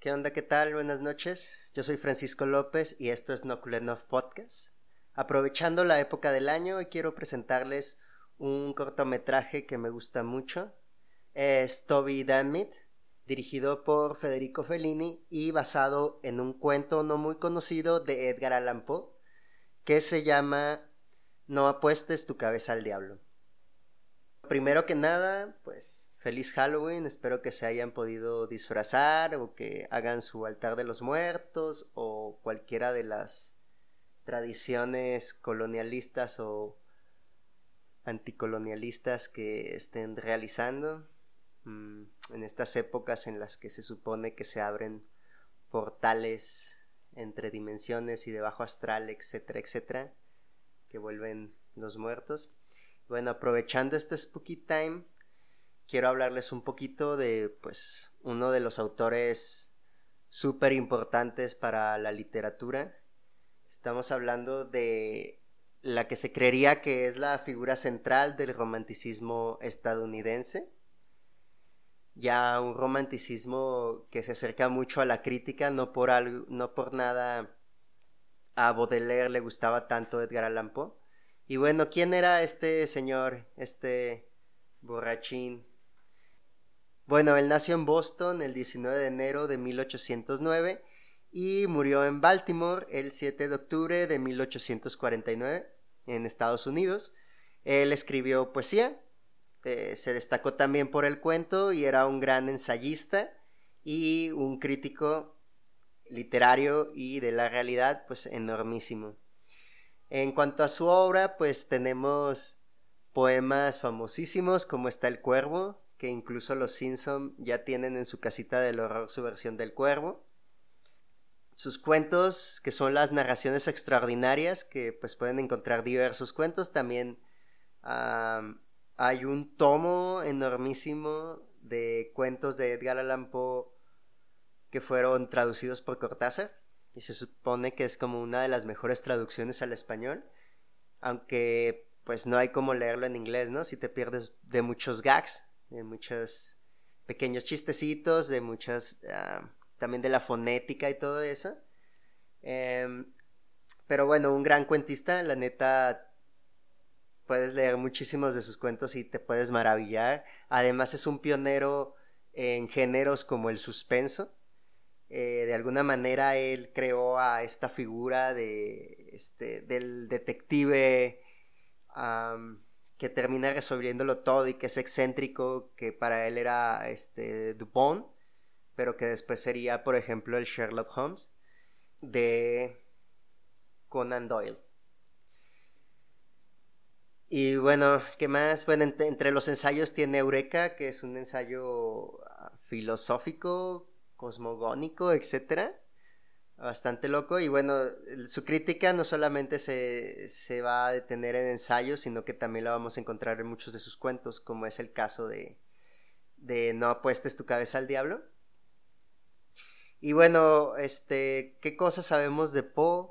¿Qué onda? ¿Qué tal? Buenas noches. Yo soy Francisco López y esto es Nokulenov Podcast. Aprovechando la época del año, hoy quiero presentarles un cortometraje que me gusta mucho. Es Toby Dammit, dirigido por Federico Fellini y basado en un cuento no muy conocido de Edgar Allan Poe, que se llama No apuestes tu cabeza al diablo. Primero que nada, pues feliz Halloween, espero que se hayan podido disfrazar o que hagan su altar de los muertos o cualquiera de las tradiciones colonialistas o anticolonialistas que estén realizando mm, en estas épocas en las que se supone que se abren portales entre dimensiones y debajo astral, etcétera, etcétera, que vuelven los muertos. Bueno, aprovechando este spooky time, quiero hablarles un poquito de pues uno de los autores súper importantes para la literatura. Estamos hablando de la que se creería que es la figura central del romanticismo estadounidense. Ya un romanticismo que se acerca mucho a la crítica, no por, algo, no por nada a Baudelaire le gustaba tanto Edgar Allan Poe. Y bueno, ¿quién era este señor, este borrachín bueno, él nació en Boston el 19 de enero de 1809 y murió en Baltimore el 7 de octubre de 1849 en Estados Unidos. Él escribió poesía, eh, se destacó también por el cuento y era un gran ensayista y un crítico literario y de la realidad pues enormísimo. En cuanto a su obra pues tenemos poemas famosísimos como está El Cuervo, que incluso los Simpson ya tienen en su casita del horror su versión del cuervo. Sus cuentos, que son las narraciones extraordinarias, que pues pueden encontrar diversos cuentos. También hay un tomo enormísimo de cuentos de Edgar Allan Poe que fueron traducidos por Cortázar y se supone que es como una de las mejores traducciones al español, aunque pues no hay como leerlo en inglés, ¿no? Si te pierdes de muchos gags, de muchos pequeños chistecitos, de muchas, ah, también de la fonética y todo eso. Em, pero bueno, un gran cuentista, la neta, puedes leer muchísimos de sus cuentos y te puedes maravillar. Además es un pionero en géneros como el suspenso. Eh, de alguna manera él creó a esta figura de, este, del detective que termina resolviéndolo todo y que es excéntrico, que para él era este Dupont, pero que después sería, por ejemplo, el Sherlock Holmes de Conan Doyle. Y bueno, ¿qué más? Bueno, entre los ensayos tiene Eureka, que es un ensayo ah, filosófico, cosmogónico, etcétera bastante loco y bueno, su crítica no solamente se, se, va a detener en ensayos, sino que también la vamos a encontrar en muchos de sus cuentos, como es el caso de, de No apuestes tu cabeza al diablo. Y bueno, este, ¿qué cosas sabemos de Poe?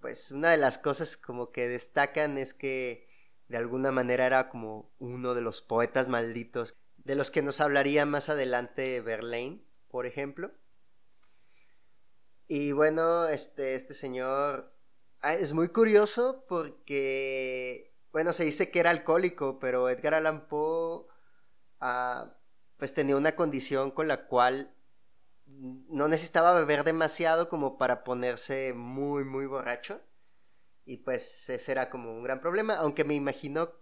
Pues una de las cosas como que destacan es que de alguna manera era como uno de los poetas malditos, de los que nos hablaría más adelante Verlaine, por ejemplo. Y bueno, este, este señor ah, es muy curioso porque, bueno, se dice que era alcohólico, pero Edgar Allan Poe, ah, pues tenía una condición con la cual no necesitaba beber demasiado como para ponerse muy, muy borracho. Y pues ese era como un gran problema, aunque me imagino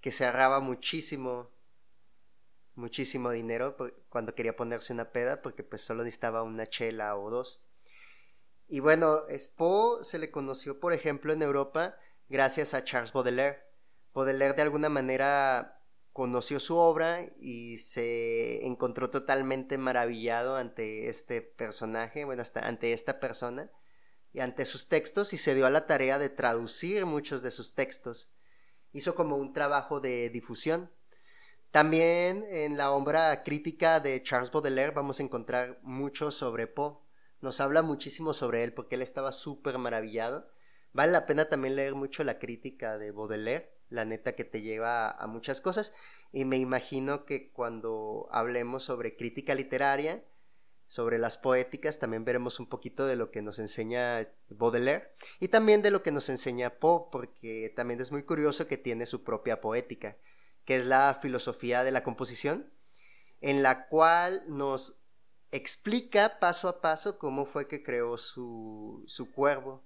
que se ahorraba muchísimo, muchísimo dinero cuando quería ponerse una peda, porque pues solo necesitaba una chela o dos. Y bueno, Poe se le conoció, por ejemplo, en Europa gracias a Charles Baudelaire. Baudelaire de alguna manera conoció su obra y se encontró totalmente maravillado ante este personaje, bueno, hasta ante esta persona y ante sus textos y se dio a la tarea de traducir muchos de sus textos. Hizo como un trabajo de difusión. También en la obra crítica de Charles Baudelaire vamos a encontrar mucho sobre Poe nos habla muchísimo sobre él porque él estaba súper maravillado. Vale la pena también leer mucho la crítica de Baudelaire, la neta que te lleva a, muchas cosas. Y me imagino que cuando hablemos sobre crítica literaria, sobre las poéticas, también veremos un poquito de lo que nos enseña Baudelaire y también de lo que nos enseña Poe, porque también es muy curioso que tiene su propia poética, que es la filosofía de la composición, en la cual nos explica paso a paso cómo fue que creó su, su cuervo.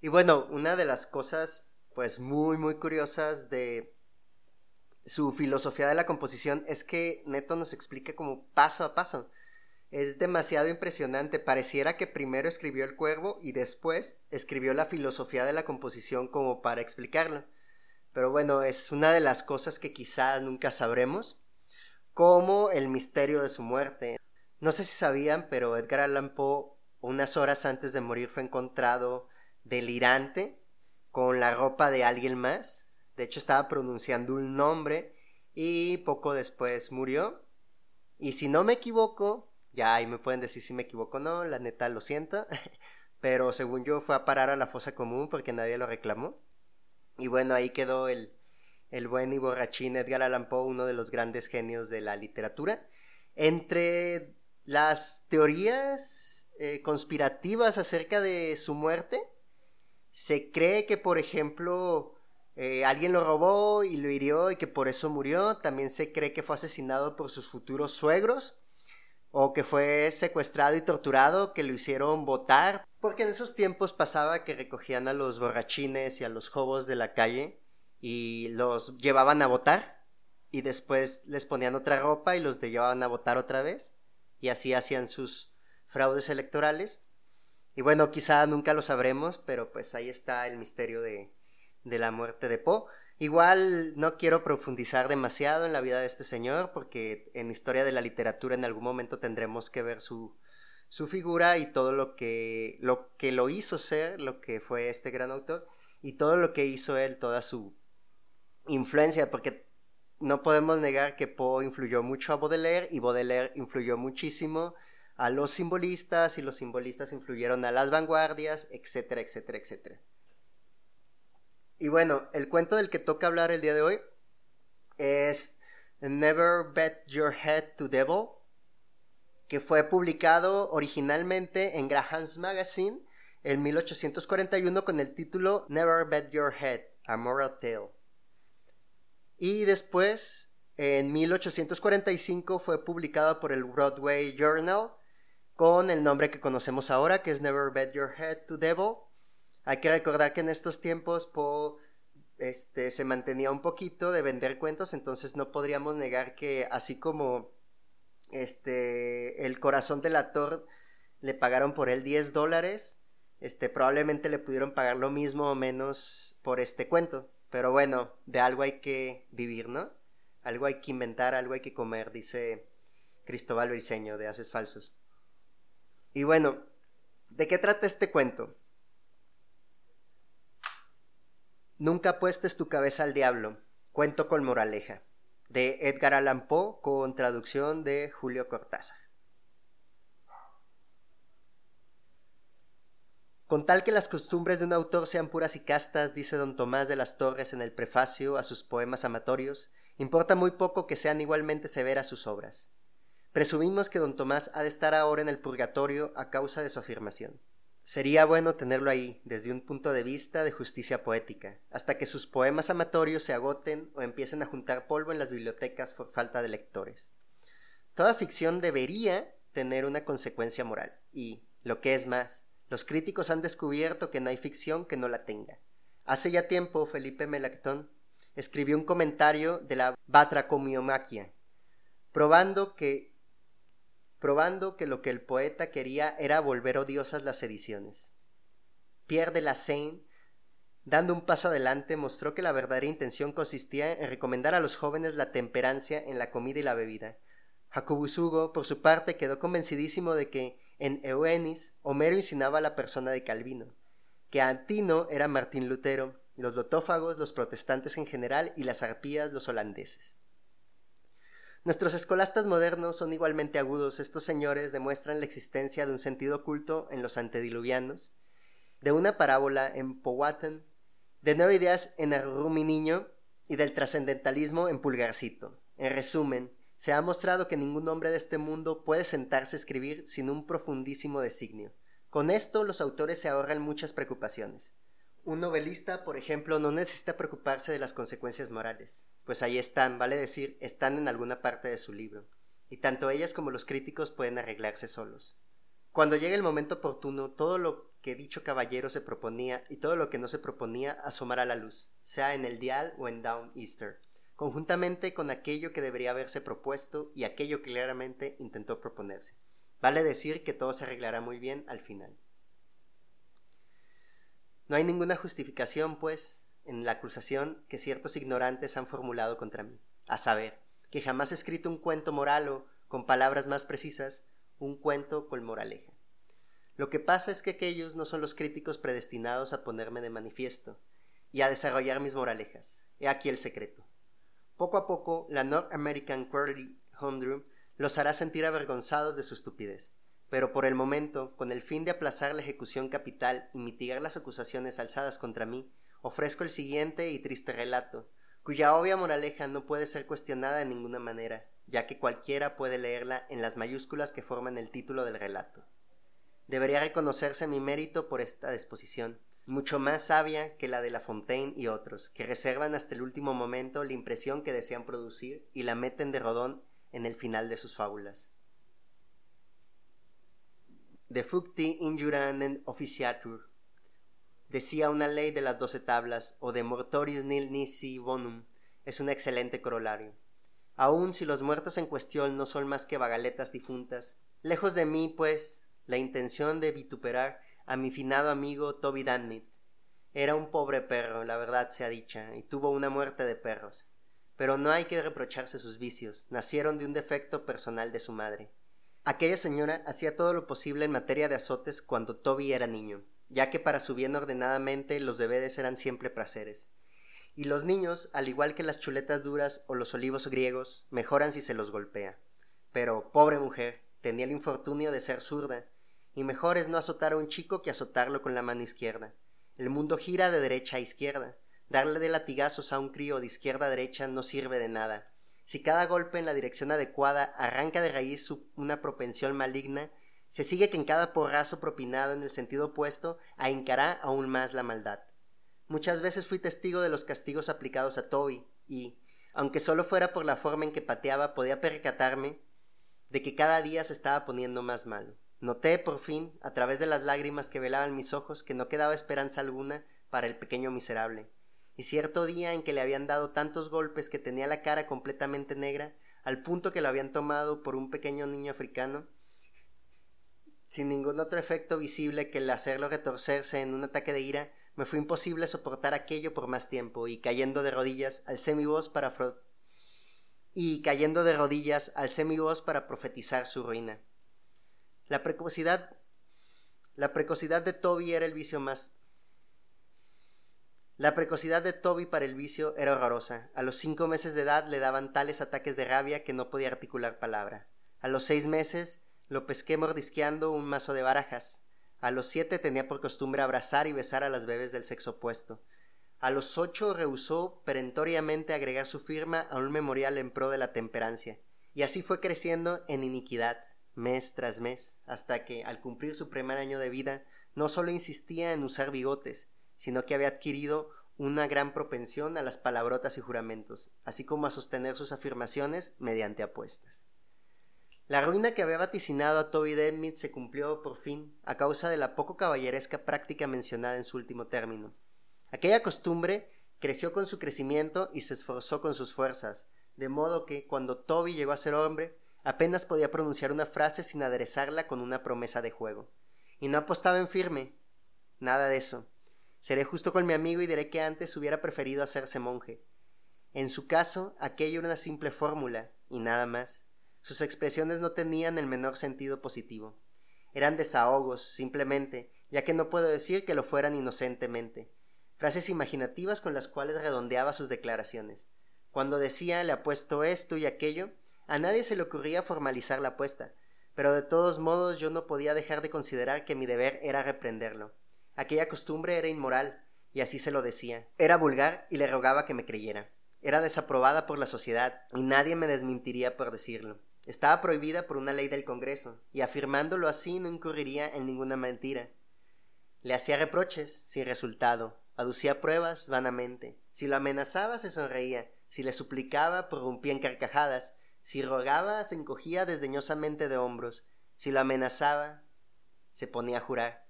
Y bueno, una de las cosas pues muy muy curiosas de su filosofía de la composición es que Neto nos explica como paso a paso. Es demasiado impresionante. Pareciera que primero escribió el cuervo y después escribió la filosofía de la composición como para explicarlo. Pero bueno, es una de las cosas que quizás nunca sabremos, como el misterio de su muerte. No sé si sabían, pero Edgar Allan Poe, unas horas antes de morir, fue encontrado delirante con la ropa de alguien más de hecho, estaba pronunciando un nombre y poco después murió. Y si no me equivoco, ya ahí me pueden decir si me equivoco o no, la neta lo siento. Pero según yo fue a parar a la fosa común porque nadie lo reclamó. Y bueno, ahí quedó el, el buen y borrachín Edgar Allan Poe, uno de los grandes genios de la literatura. Entre las teorías eh, conspirativas acerca de su muerte, se cree que, por ejemplo, eh, alguien lo robó y lo hirió y que por eso murió. También se cree que fue asesinado por sus futuros suegros o que fue secuestrado y torturado, que lo hicieron votar, porque en esos tiempos pasaba que recogían a los borrachines y a los jobos de la calle y los llevaban a votar y después les ponían otra ropa y los llevaban a votar otra vez y así hacían sus fraudes electorales. Y bueno, quizá nunca lo sabremos, pero pues ahí está el misterio de, de la muerte de Poe. Igual no quiero profundizar demasiado en la vida de este señor porque en historia de la literatura en algún momento tendremos que ver su, su figura y todo lo que, lo que lo hizo ser, lo que fue este gran autor y todo lo que hizo él, toda su influencia, porque no podemos negar que Poe influyó mucho a Baudelaire y Baudelaire influyó muchísimo a los simbolistas y los simbolistas influyeron a las vanguardias, etcétera, etcétera, etcétera. Y bueno, el cuento del que toca hablar el día de hoy es Never Bet Your Head to Devil, que fue publicado originalmente en Graham's Magazine en 1841 con el título Never Bet Your Head, A Moral Tale. Y después, en 1845, fue publicado por el Broadway Journal con el nombre que conocemos ahora, que es Never Bet Your Head to Devil. Hay que recordar que en estos tiempos Poe este, se mantenía un poquito de vender cuentos, entonces no podríamos negar que así como este, el corazón del actor le pagaron por él 10 dólares, este, probablemente le pudieron pagar lo mismo o menos por este cuento. Pero bueno, de algo hay que vivir, ¿no? Algo hay que inventar, algo hay que comer, dice Cristóbal Briceño de Haces Falsos. Y bueno, ¿de qué trata este cuento? Nunca apuestes tu cabeza al diablo. Cuento con moraleja. De Edgar Allan Poe con traducción de Julio Cortázar. Con tal que las costumbres de un autor sean puras y castas, dice don Tomás de las Torres en el prefacio a sus poemas amatorios, importa muy poco que sean igualmente severas sus obras. Presumimos que don Tomás ha de estar ahora en el purgatorio a causa de su afirmación. Sería bueno tenerlo ahí, desde un punto de vista de justicia poética, hasta que sus poemas amatorios se agoten o empiecen a juntar polvo en las bibliotecas por falta de lectores. Toda ficción debería tener una consecuencia moral, y, lo que es más, los críticos han descubierto que no hay ficción que no la tenga. Hace ya tiempo Felipe Melactón escribió un comentario de la batracomiomaquia, probando que probando que lo que el poeta quería era volver odiosas las ediciones. Pierre de la Seine, dando un paso adelante, mostró que la verdadera intención consistía en recomendar a los jóvenes la temperancia en la comida y la bebida. Jacobus Hugo, por su parte, quedó convencidísimo de que en Euenis Homero insinuaba la persona de Calvino, que Antino era Martín Lutero, los lotófagos los protestantes en general y las arpías los holandeses. Nuestros escolastas modernos son igualmente agudos. Estos señores demuestran la existencia de un sentido oculto en los antediluvianos, de una parábola en Powhatan, de nueve ideas en Arrumi Niño y del trascendentalismo en Pulgarcito. En resumen, Se ha mostrado que ningún hombre de este mundo puede sentarse a escribir sin un profundísimo designio. Con esto los autores se ahorran muchas preocupaciones. Un novelista, por ejemplo, no necesita preocuparse de las consecuencias morales, pues ahí están, vale decir, están en alguna parte de su libro, y tanto ellas como los críticos pueden arreglarse solos. Cuando llegue el momento oportuno, todo lo que dicho caballero se proponía y todo lo que no se proponía asomará a la luz, sea en el dial o en Down Easter, conjuntamente con aquello que debería haberse propuesto y aquello que claramente intentó proponerse. Vale decir que todo se arreglará muy bien al final. No hay ninguna justificación, pues, en la acusación que ciertos ignorantes han formulado contra mí, a saber, que jamás he escrito un cuento moral o, con palabras más precisas, un cuento con moraleja. Lo que pasa es que aquellos no son los críticos predestinados a ponerme de manifiesto y a desarrollar mis moralejas. He aquí el secreto. Poco a poco, la North American Quarterly Humdrum los hará sentir avergonzados de su estupidez, pero por el momento, con el fin de aplazar la ejecución capital y mitigar las acusaciones alzadas contra mí, ofrezco el siguiente y triste relato, cuya obvia moraleja no puede ser cuestionada de ninguna manera, ya que cualquiera puede leerla en las mayúsculas que forman el título del relato. Debería reconocerse mi mérito por esta disposición, mucho más sabia que la de La Fontaine y otros, que reservan hasta el último momento la impresión que desean producir y la meten de rodón en el final de sus fábulas. De Fucti injuranen officiatur, decía una ley de las doce tablas, o de mortorius nil nisi bonum, es un excelente corolario. Aun si los muertos en cuestión no son más que vagaletas difuntas, lejos de mí, pues, la intención de vituperar a mi finado amigo Toby Danmit. Era un pobre perro, la verdad sea dicha, y tuvo una muerte de perros. Pero no hay que reprocharse sus vicios, nacieron de un defecto personal de su madre. Aquella señora hacía todo lo posible en materia de azotes cuando Toby era niño, ya que para su bien ordenadamente los deberes eran siempre placeres. Y los niños, al igual que las chuletas duras o los olivos griegos, mejoran si se los golpea. Pero, pobre mujer, tenía el infortunio de ser zurda, y mejor es no azotar a un chico que azotarlo con la mano izquierda. El mundo gira de derecha a izquierda. Darle de latigazos a un crío de izquierda a derecha no sirve de nada. Si cada golpe en la dirección adecuada arranca de raíz una propensión maligna, se sigue que en cada porrazo propinado en el sentido opuesto ahincará aún más la maldad. Muchas veces fui testigo de los castigos aplicados a Toby, y, aunque solo fuera por la forma en que pateaba, podía percatarme de que cada día se estaba poniendo más malo. Noté, por fin, a través de las lágrimas que velaban mis ojos, que no quedaba esperanza alguna para el pequeño miserable. Y cierto día en que le habían dado tantos golpes que tenía la cara completamente negra, al punto que lo habían tomado por un pequeño niño africano, sin ningún otro efecto visible que el hacerlo retorcerse en un ataque de ira, me fue imposible soportar aquello por más tiempo, y cayendo de rodillas, alcé mi voz para y cayendo de rodillas, alcé mi voz para profetizar su ruina. La precocidad, la precocidad de Toby era el vicio más. La precocidad de Toby para el vicio era horrorosa. A los cinco meses de edad le daban tales ataques de rabia que no podía articular palabra. A los seis meses lo pesqué mordisqueando un mazo de barajas. A los siete tenía por costumbre abrazar y besar a las bebés del sexo opuesto. A los ocho rehusó perentoriamente agregar su firma a un memorial en pro de la temperancia, y así fue creciendo en iniquidad, mes tras mes, hasta que, al cumplir su primer año de vida, no solo insistía en usar bigotes, sino que había adquirido una gran propensión a las palabrotas y juramentos, así como a sostener sus afirmaciones mediante apuestas. La ruina que había vaticinado a Toby Deadmead se cumplió por fin a causa de la poco caballeresca práctica mencionada en su último término. Aquella costumbre creció con su crecimiento y se esforzó con sus fuerzas, de modo que cuando Toby llegó a ser hombre, Apenas podía pronunciar una frase sin aderezarla con una promesa de juego. Y no apostaba en firme. Nada de eso. Seré justo con mi amigo y diré que antes hubiera preferido hacerse monje. En su caso, aquello era una simple fórmula, y nada más. Sus expresiones no tenían el menor sentido positivo. Eran desahogos, simplemente, ya que no puedo decir que lo fueran inocentemente. Frases imaginativas con las cuales redondeaba sus declaraciones. Cuando decía le apuesto esto y aquello, a nadie se le ocurría formalizar la apuesta, pero de todos modos yo no podía dejar de considerar que mi deber era reprenderlo. Aquella costumbre era inmoral, y así se lo decía. Era vulgar y le rogaba que me creyera. era desaprobada por la sociedad, y nadie me desmentiría por decirlo. Estaba prohibida por una ley del Congreso, y afirmándolo así no incurriría en ninguna mentira. Le hacía reproches, sin resultado, aducía pruebas vanamente. Si lo amenazaba, se sonreía, si le suplicaba, prorrumpía en carcajadas, si rogaba, se encogía desdeñosamente de hombros, si lo amenazaba, se ponía a jurar.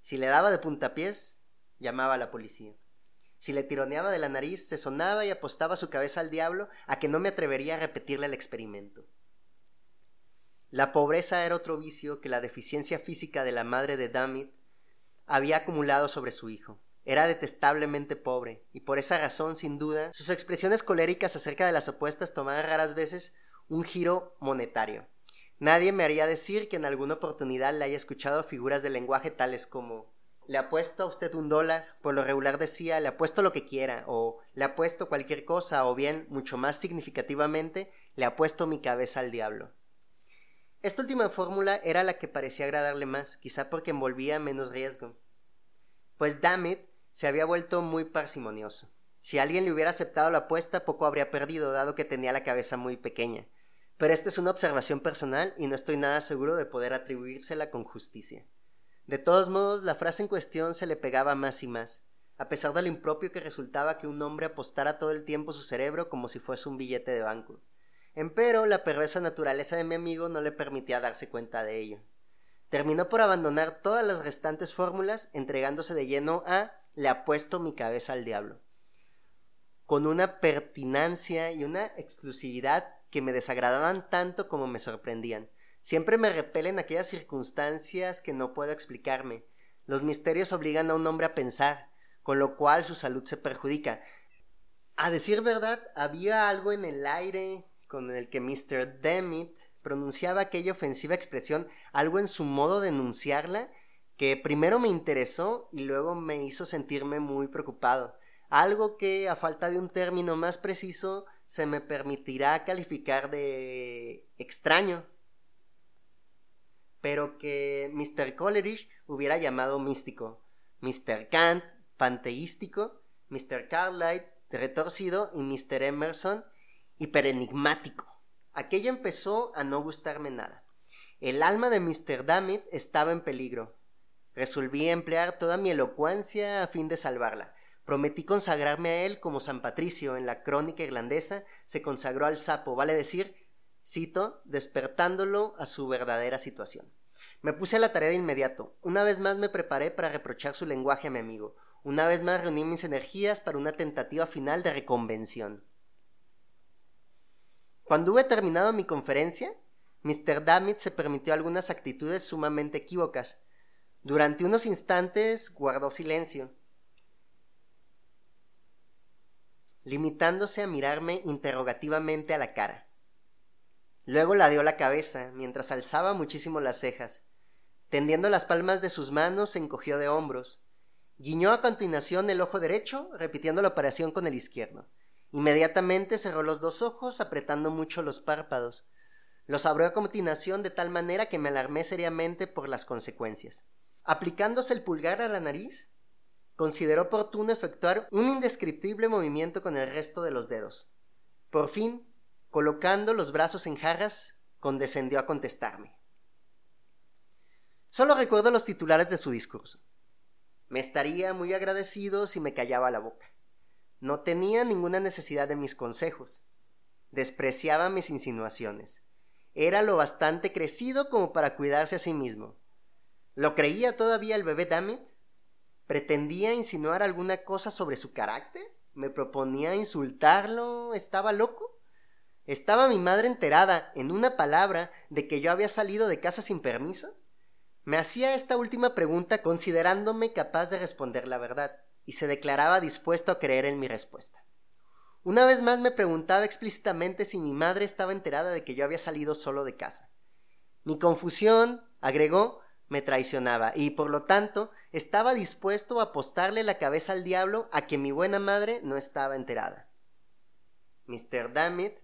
Si le daba de puntapiés, llamaba a la policía. Si le tironeaba de la nariz, se sonaba y apostaba su cabeza al diablo a que no me atrevería a repetirle el experimento. La pobreza era otro vicio que la deficiencia física de la madre de Damit había acumulado sobre su hijo. Era detestablemente pobre, y por esa razón, sin duda, sus expresiones coléricas acerca de las apuestas tomaban raras veces un giro monetario. Nadie me haría decir que en alguna oportunidad le haya escuchado figuras de lenguaje tales como le apuesto a usted un dólar, por lo regular decía le apuesto lo que quiera, o le apuesto cualquier cosa, o bien, mucho más significativamente, le apuesto mi cabeza al diablo. Esta última fórmula era la que parecía agradarle más, quizá porque envolvía menos riesgo. Pues Damit se había vuelto muy parsimonioso. Si alguien le hubiera aceptado la apuesta, poco habría perdido, dado que tenía la cabeza muy pequeña. Pero esta es una observación personal y no estoy nada seguro de poder atribuírsela con justicia. De todos modos, la frase en cuestión se le pegaba más y más, a pesar del impropio que resultaba que un hombre apostara todo el tiempo su cerebro como si fuese un billete de banco. Empero, la perversa naturaleza de mi amigo no le permitía darse cuenta de ello. Terminó por abandonar todas las restantes fórmulas, entregándose de lleno a le apuesto mi cabeza al diablo. Con una pertinancia y una exclusividad que me desagradaban tanto como me sorprendían. Siempre me repelen aquellas circunstancias que no puedo explicarme. Los misterios obligan a un hombre a pensar, con lo cual su salud se perjudica. A decir verdad, había algo en el aire con el que Mr. Demmit pronunciaba aquella ofensiva expresión, algo en su modo de enunciarla, que primero me interesó y luego me hizo sentirme muy preocupado. Algo que, a falta de un término más preciso, se me permitirá calificar de extraño pero que Mr. Coleridge hubiera llamado místico, Mr. Kant panteístico, Mr. Carlyle retorcido y Mr. Emerson hiperenigmático. Aquello empezó a no gustarme nada. El alma de Mr. Damit estaba en peligro. Resolví emplear toda mi elocuencia a fin de salvarla. Prometí consagrarme a él como San Patricio en la crónica irlandesa se consagró al sapo, vale decir, cito, despertándolo a su verdadera situación. Me puse a la tarea de inmediato. Una vez más me preparé para reprochar su lenguaje a mi amigo. Una vez más reuní mis energías para una tentativa final de reconvención. Cuando hube terminado mi conferencia, Mr. Damit se permitió algunas actitudes sumamente equívocas. Durante unos instantes guardó silencio, limitándose a mirarme interrogativamente a la cara. Luego la dio la cabeza, mientras alzaba muchísimo las cejas. Tendiendo las palmas de sus manos, se encogió de hombros. Guiñó a continuación el ojo derecho, repitiendo la operación con el izquierdo. Inmediatamente cerró los dos ojos, apretando mucho los párpados. Los abrió a continuación de tal manera que me alarmé seriamente por las consecuencias. Aplicándose el pulgar a la nariz, consideró oportuno efectuar un indescriptible movimiento con el resto de los dedos. Por fin Colocando los brazos en jarras, condescendió a contestarme. Solo recuerdo los titulares de su discurso. Me estaría muy agradecido si me callaba la boca. No tenía ninguna necesidad de mis consejos. Despreciaba mis insinuaciones. Era lo bastante crecido como para cuidarse a sí mismo. ¿Lo creía todavía el bebé Damit? ¿Pretendía insinuar alguna cosa sobre su carácter? ¿Me proponía insultarlo? ¿Estaba loco? ¿Estaba mi madre enterada, en una palabra, de que yo había salido de casa sin permiso? Me hacía esta última pregunta considerándome capaz de responder la verdad, y se declaraba dispuesto a creer en mi respuesta. Una vez más me preguntaba explícitamente si mi madre estaba enterada de que yo había salido solo de casa. Mi confusión, agregó, me traicionaba, y por lo tanto estaba dispuesto a apostarle la cabeza al diablo a que mi buena madre no estaba enterada. Mr. Dammit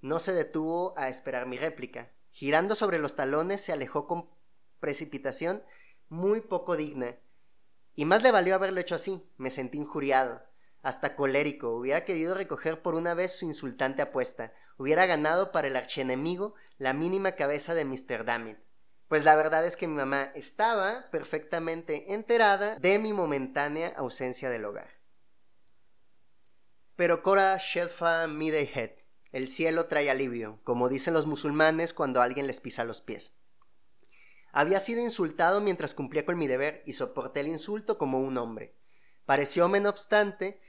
no se detuvo a esperar mi réplica. Girando sobre los talones se alejó con precipitación muy poco digna. Y más le valió haberlo hecho así. Me sentí injuriado. hasta colérico, hubiera querido recoger por una vez su insultante apuesta, hubiera ganado para el archienemigo la mínima cabeza de Mr. Dammit. Pues la verdad es que mi mamá estaba perfectamente enterada de mi momentánea ausencia del hogar. Pero Cora Shelfa Midayhead, el cielo trae alivio, como dicen los musulmanes cuando alguien les pisa los pies. Había sido insultado mientras cumplía con mi deber y soporté el insulto como un hombre. Parecióme, no obstante,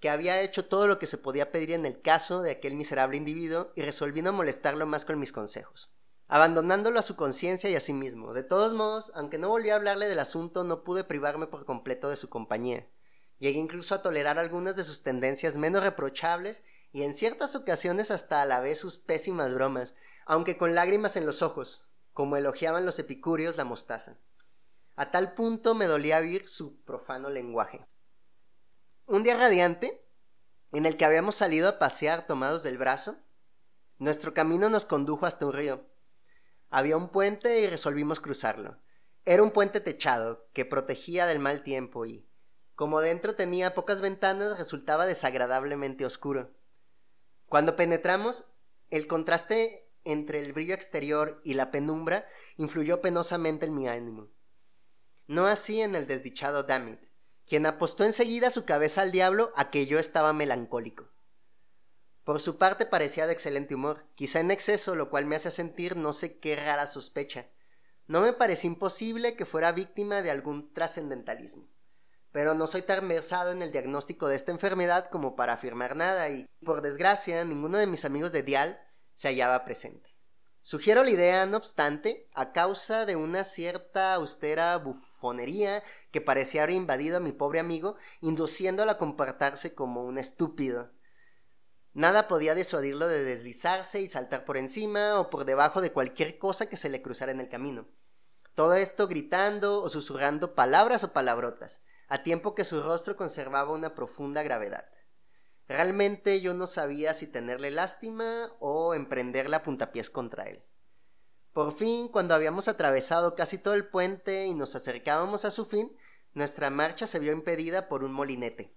que había hecho todo lo que se podía pedir en el caso de aquel miserable individuo y resolví no molestarlo más con mis consejos, abandonándolo a su conciencia y a sí mismo. De todos modos, aunque no volví a hablarle del asunto, no pude privarme por completo de su compañía. Llegué incluso a tolerar algunas de sus tendencias menos reprochables y en ciertas ocasiones hasta a la vez sus pésimas bromas, aunque con lágrimas en los ojos, como elogiaban los epicúreos la mostaza. A tal punto me dolía oír su profano lenguaje. Un día radiante, en el que habíamos salido a pasear tomados del brazo, nuestro camino nos condujo hasta un río. Había un puente y resolvimos cruzarlo. Era un puente techado, que protegía del mal tiempo y, como dentro tenía pocas ventanas, resultaba desagradablemente oscuro. Cuando penetramos, el contraste entre el brillo exterior y la penumbra influyó penosamente en mi ánimo. No así en el desdichado Damit, quien apostó enseguida su cabeza al diablo a que yo estaba melancólico. Por su parte parecía de excelente humor, quizá en exceso, lo cual me hace sentir no sé qué rara sospecha. No me parece imposible que fuera víctima de algún trascendentalismo. Pero no soy tan versado en el diagnóstico de esta enfermedad como para afirmar nada y, por desgracia, ninguno de mis amigos de Dial se hallaba presente. Sugiero la idea, no obstante, a causa de una cierta austera bufonería que parecía haber invadido a mi pobre amigo, induciéndolo a comportarse como un estúpido. Nada podía disuadirlo de deslizarse y saltar por encima o por debajo de cualquier cosa que se le cruzara en el camino. Todo esto gritando o susurrando palabras o palabrotas, a tiempo que su rostro conservaba una profunda gravedad. Realmente yo no sabía si tenerle lástima o emprenderla a puntapiés contra él. Por fin, cuando habíamos atravesado casi todo el puente y nos acercábamos a su fin, nuestra marcha se vio impedida por un molinete.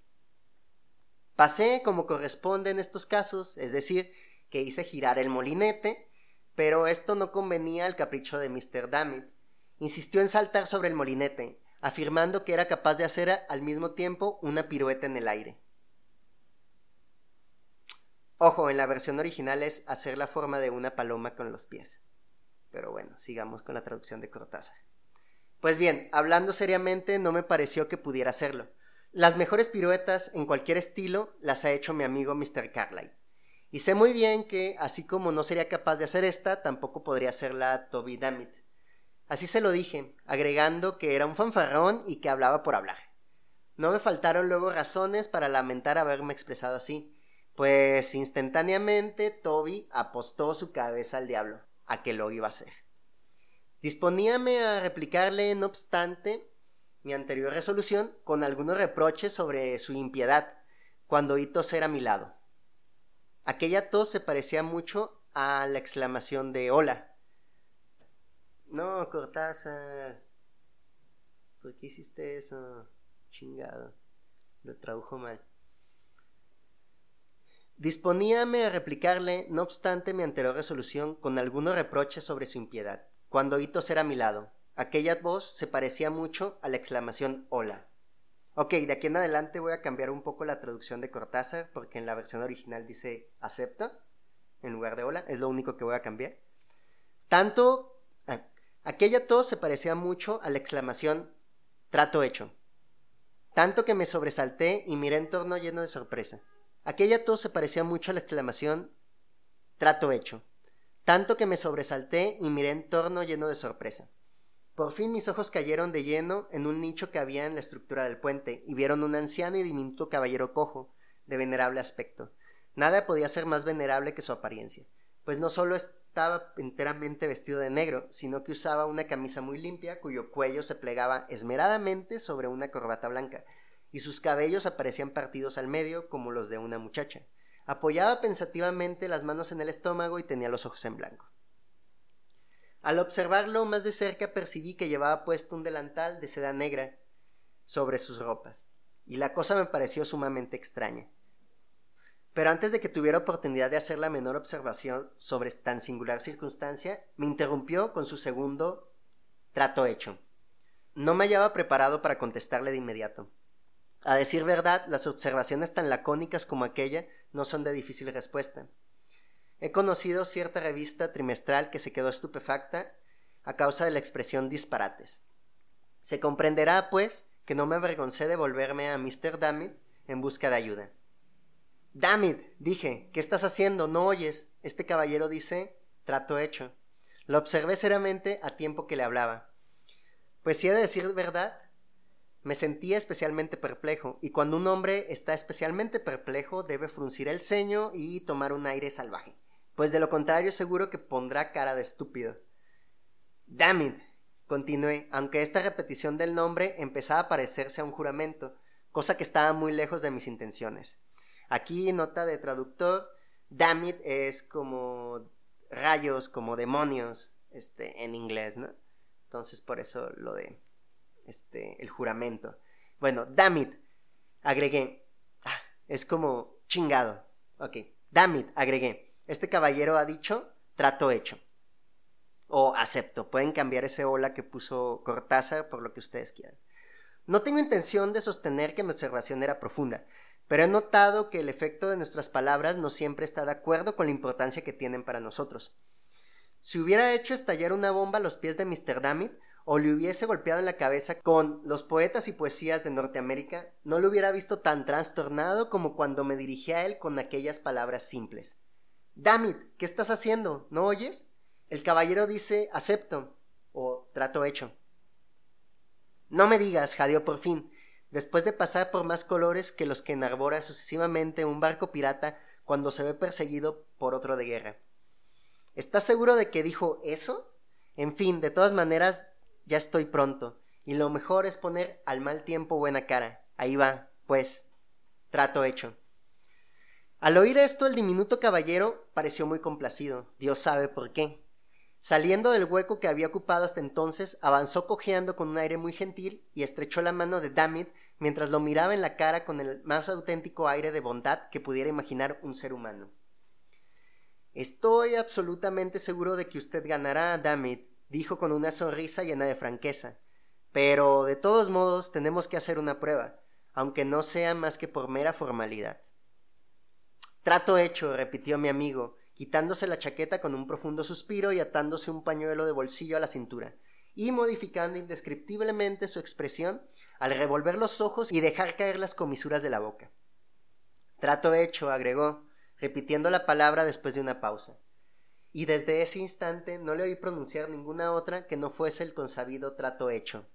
Pasé como corresponde en estos casos, es decir, que hice girar el molinete, pero esto no convenía al capricho de Mr. Dammit. Insistió en saltar sobre el molinete, afirmando que era capaz de hacer al mismo tiempo una pirueta en el aire. Ojo, en la versión original es hacer la forma de una paloma con los pies. Pero bueno, sigamos con la traducción de Cortázar. Pues bien, hablando seriamente, no me pareció que pudiera hacerlo. Las mejores piruetas en cualquier estilo las ha hecho mi amigo Mr. Carlyle. Y sé muy bien que, así como no sería capaz de hacer esta, tampoco podría hacerla Toby Dammit. Así se lo dije, agregando que era un fanfarrón y que hablaba por hablar. No me faltaron luego razones para lamentar haberme expresado así, pues instantáneamente Toby apostó su cabeza al diablo, a que lo iba a hacer. Disponíame a replicarle, no obstante, mi anterior resolución con algunos reproches sobre su impiedad, cuando oí toser a mi lado. Aquella tos se parecía mucho a la exclamación de hola. No, Cortázar. ¿Por qué hiciste eso? Chingado. Lo tradujo mal. Disponíame a replicarle, no obstante mi anterior resolución, con algunos reproches sobre su impiedad, cuando oí toser a mi lado. Aquella voz se parecía mucho a la exclamación hola. Ok, de aquí en adelante voy a cambiar un poco la traducción de Cortázar, porque en la versión original dice acepta en lugar de hola, es lo único que voy a cambiar. Tanto, ah, aquella tos se parecía mucho a la exclamación trato hecho. Tanto que me sobresalté y miré en torno lleno de sorpresa. Aquella tos se parecía mucho a la exclamación trato hecho, tanto que me sobresalté y miré en torno lleno de sorpresa. Por fin mis ojos cayeron de lleno en un nicho que había en la estructura del puente y vieron un anciano y diminuto caballero cojo, de venerable aspecto. Nada podía ser más venerable que su apariencia, pues no solo estaba enteramente vestido de negro, sino que usaba una camisa muy limpia cuyo cuello se plegaba esmeradamente sobre una corbata blanca, y sus cabellos aparecían partidos al medio como los de una muchacha. Apoyaba pensativamente las manos en el estómago y tenía los ojos en blanco. Al observarlo más de cerca percibí que llevaba puesto un delantal de seda negra sobre sus ropas, y la cosa me pareció sumamente extraña. Pero antes de que tuviera oportunidad de hacer la menor observación sobre tan singular circunstancia, me interrumpió con su segundo trato hecho. No me hallaba preparado para contestarle de inmediato. A decir verdad, las observaciones tan lacónicas como aquella no son de difícil respuesta. He conocido cierta revista trimestral que se quedó estupefacta a causa de la expresión disparates. Se comprenderá, pues, que no me avergoncé de volverme a Mr. Dammit en busca de ayuda. Dammit, dije, ¿qué estás haciendo? ¿No oyes? Este caballero dice, trato hecho. Lo observé seriamente a tiempo que le hablaba. Pues si he de decir verdad, me sentía especialmente perplejo, y cuando un hombre está especialmente perplejo debe fruncir el ceño y tomar un aire salvaje, pues de lo contrario seguro que pondrá cara de estúpido. Damn continué, aunque esta repetición del nombre empezaba a parecerse a un juramento, cosa que estaba muy lejos de mis intenciones. Aquí, nota de traductor, damn es como rayos, como demonios, este, en inglés, ¿no? Entonces, por eso lo de este, el juramento. Bueno, damn agregué. Ah, es como chingado. Ok, damn agregué. Este caballero ha dicho trato hecho. O acepto. Pueden cambiar ese hola que puso Cortázar por lo que ustedes quieran. No tengo intención de sostener que mi observación era profunda, pero he notado que el efecto de nuestras palabras no siempre está de acuerdo con la importancia que tienen para nosotros. Si hubiera hecho estallar una bomba a los pies de Mr. Dammit, o le hubiese golpeado en la cabeza con los poetas y poesías de Norteamérica, no lo hubiera visto tan trastornado como cuando me dirigí a él con aquellas palabras simples. Dammit, ¿qué estás haciendo? ¿No oyes? El caballero dice acepto o trato hecho. No me digas, jadeó por fin, después de pasar por más colores que los que enarbora sucesivamente un barco pirata cuando se ve perseguido por otro de guerra. ¿Estás seguro de que dijo eso? En fin, de todas maneras, ya estoy pronto, y lo mejor es poner al mal tiempo buena cara. Ahí va, pues, trato hecho. Al oír esto, el diminuto caballero pareció muy complacido, Dios sabe por qué. Saliendo del hueco que había ocupado hasta entonces, avanzó cojeando con un aire muy gentil y estrechó la mano de Damit mientras lo miraba en la cara con el más auténtico aire de bondad que pudiera imaginar un ser humano. Estoy absolutamente seguro de que usted ganará, Damit, dijo con una sonrisa llena de franqueza. Pero de todos modos tenemos que hacer una prueba, aunque no sea más que por mera formalidad. Trato hecho, repitió mi amigo, quitándose la chaqueta con un profundo suspiro y atándose un pañuelo de bolsillo a la cintura, y modificando indescriptiblemente su expresión al revolver los ojos y dejar caer las comisuras de la boca. Trato hecho, agregó, repitiendo la palabra después de una pausa y desde ese instante no le oí pronunciar ninguna otra que no fuese el consabido trato hecho.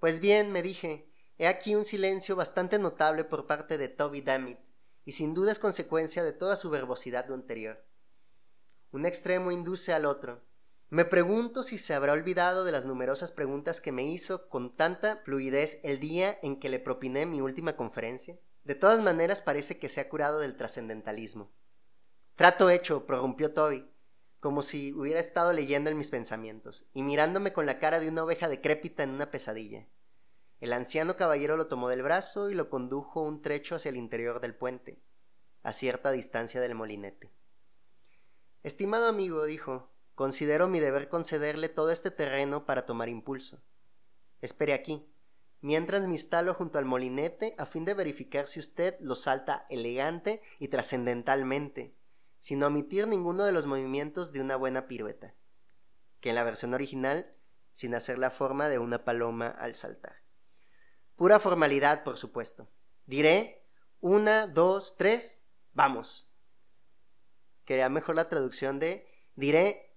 Pues bien, me dije, he aquí un silencio bastante notable por parte de Toby Dammit, y sin duda es consecuencia de toda su verbosidad anterior. Un extremo induce al otro. Me pregunto si se habrá olvidado de las numerosas preguntas que me hizo con tanta fluidez el día en que le propiné mi última conferencia. De todas maneras parece que se ha curado del trascendentalismo. Trato hecho, prorrumpió Toby como si hubiera estado leyendo en mis pensamientos, y mirándome con la cara de una oveja decrépita en una pesadilla. El anciano caballero lo tomó del brazo y lo condujo un trecho hacia el interior del puente, a cierta distancia del molinete. Estimado amigo, dijo, considero mi deber concederle todo este terreno para tomar impulso. Espere aquí, mientras me instalo junto al molinete a fin de verificar si usted lo salta elegante y trascendentalmente, sin omitir ninguno de los movimientos de una buena pirueta, que en la versión original sin hacer la forma de una paloma al saltar. Pura formalidad, por supuesto. Diré una, dos, tres, vamos. Quería mejor la traducción de diré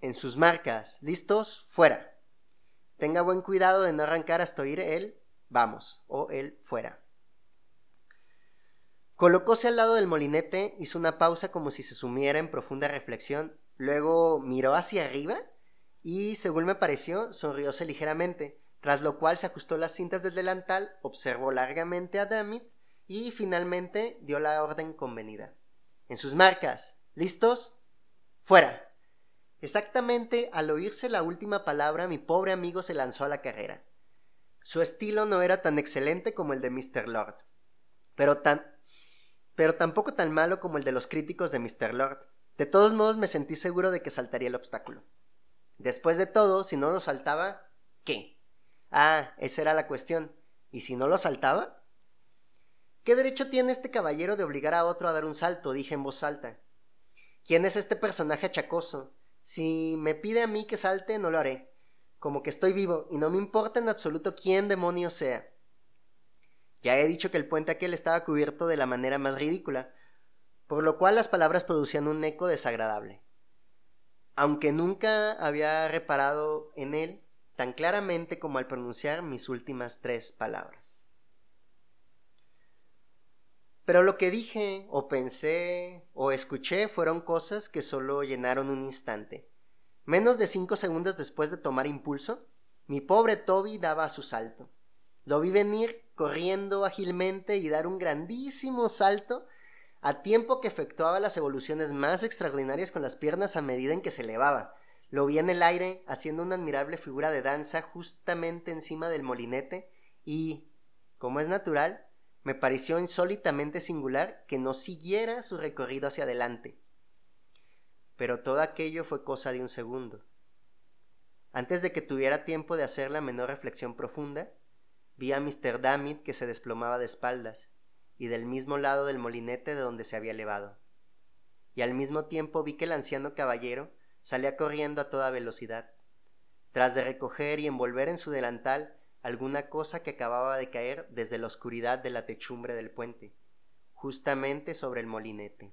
en sus marcas, listos, fuera. Tenga buen cuidado de no arrancar hasta oír el vamos o el fuera. Colocóse al lado del molinete, hizo una pausa como si se sumiera en profunda reflexión, luego miró hacia arriba y, según me pareció, sonrióse ligeramente, tras lo cual se ajustó las cintas del delantal, observó largamente a Damit y finalmente dio la orden convenida. En sus marcas. ¿Listos? Fuera. Exactamente al oírse la última palabra, mi pobre amigo se lanzó a la carrera. Su estilo no era tan excelente como el de Mr. Lord, pero, tan, pero tampoco tan malo como el de los críticos de Mr. Lord. De todos modos me sentí seguro de que saltaría el obstáculo. Después de todo, si no lo saltaba, ¿qué? Ah, esa era la cuestión. ¿Y si no lo saltaba? ¿Qué derecho tiene este caballero de obligar a otro a dar un salto? dije en voz alta. ¿Quién es este personaje achacoso? Si me pide a mí que salte, no lo haré como que estoy vivo y no me importa en absoluto quién demonios sea. Ya he dicho que el puente aquel estaba cubierto de la manera más ridícula, por lo cual las palabras producían un eco desagradable. Aunque nunca había reparado en él tan claramente como al pronunciar mis últimas tres palabras. Pero lo que dije, o pensé, o escuché fueron cosas que solo llenaron un instante Menos de cinco segundos después de tomar impulso, mi pobre Toby daba su salto. Lo vi venir corriendo ágilmente y dar un grandísimo salto a tiempo que efectuaba las evoluciones más extraordinarias con las piernas a medida en que se elevaba. Lo vi en el aire haciendo una admirable figura de danza justamente encima del molinete y, como es natural, me pareció insólitamente singular que no siguiera su recorrido hacia adelante pero todo aquello fue cosa de un segundo. Antes de que tuviera tiempo de hacer la menor reflexión profunda, vi a Mr. Damit que se desplomaba de espaldas, y del mismo lado del molinete de donde se había elevado. Y al mismo tiempo vi que el anciano caballero salía corriendo a toda velocidad, tras de recoger y envolver en su delantal alguna cosa que acababa de caer desde la oscuridad de la techumbre del puente, justamente sobre el molinete.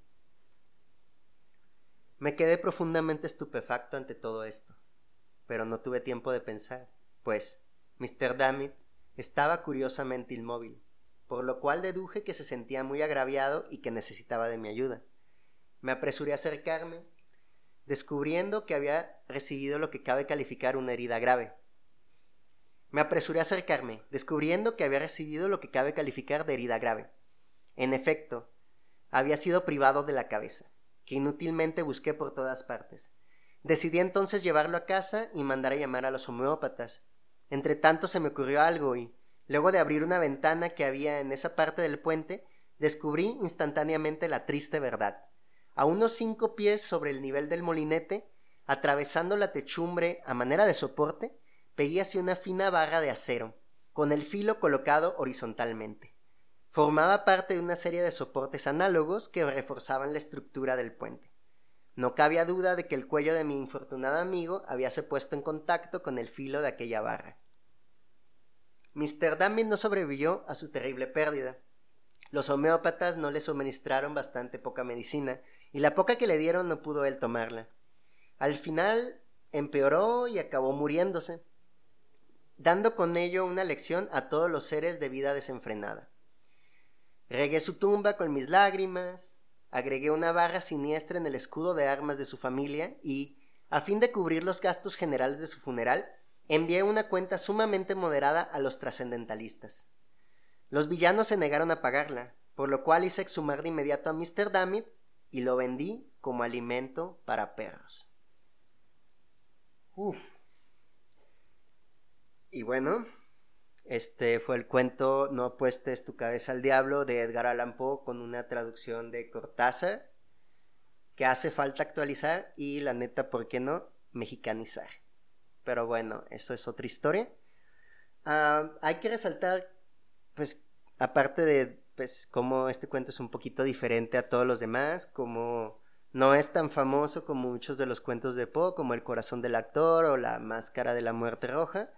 Me quedé profundamente estupefacto ante todo esto, pero no tuve tiempo de pensar, pues Mr. Dammit estaba curiosamente inmóvil, por lo cual deduje que se sentía muy agraviado y que necesitaba de mi ayuda. Me apresuré a acercarme, descubriendo que había recibido lo que cabe calificar una herida grave. Me apresuré a acercarme, descubriendo que había recibido lo que cabe calificar de herida grave. En efecto, había sido privado de la cabeza que inútilmente busqué por todas partes. Decidí entonces llevarlo a casa y mandar a llamar a los homeópatas. Entre tanto se me ocurrió algo y, luego de abrir una ventana que había en esa parte del puente, descubrí instantáneamente la triste verdad. A unos cinco pies sobre el nivel del molinete, atravesando la techumbre a manera de soporte, veíase una fina barra de acero, con el filo colocado horizontalmente formaba parte de una serie de soportes análogos que reforzaban la estructura del puente. No cabía duda de que el cuello de mi infortunado amigo habíase puesto en contacto con el filo de aquella barra. Mr. Damien no sobrevivió a su terrible pérdida. Los homeópatas no le suministraron bastante poca medicina, y la poca que le dieron no pudo él tomarla. Al final empeoró y acabó muriéndose, dando con ello una lección a todos los seres de vida desenfrenada. Regué su tumba con mis lágrimas, agregué una barra siniestra en el escudo de armas de su familia y, a fin de cubrir los gastos generales de su funeral, envié una cuenta sumamente moderada a los trascendentalistas. Los villanos se negaron a pagarla, por lo cual hice exhumar de inmediato a Mr. Damit y lo vendí como alimento para perros. Uf. Y bueno, este fue el cuento No apuestes tu cabeza al diablo de Edgar Allan Poe con una traducción de Cortázar que hace falta actualizar y la neta, ¿por qué no? Mexicanizar. Pero bueno, eso es otra historia. Ah, hay que resaltar, pues, aparte de, pues, cómo este cuento es un poquito diferente a todos los demás, como no es tan famoso como muchos de los cuentos de Poe, como El corazón del actor o La máscara de la muerte roja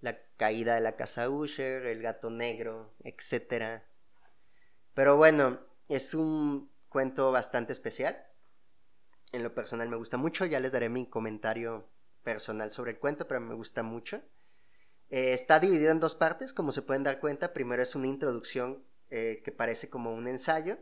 la caída de la casa Usher, el gato negro, etc. Pero bueno, es un cuento bastante especial. En lo personal me gusta mucho, ya les daré mi comentario personal sobre el cuento, pero me gusta mucho. Eh, está dividido en dos partes, como se pueden dar cuenta. Primero es una introducción eh, que parece como un ensayo,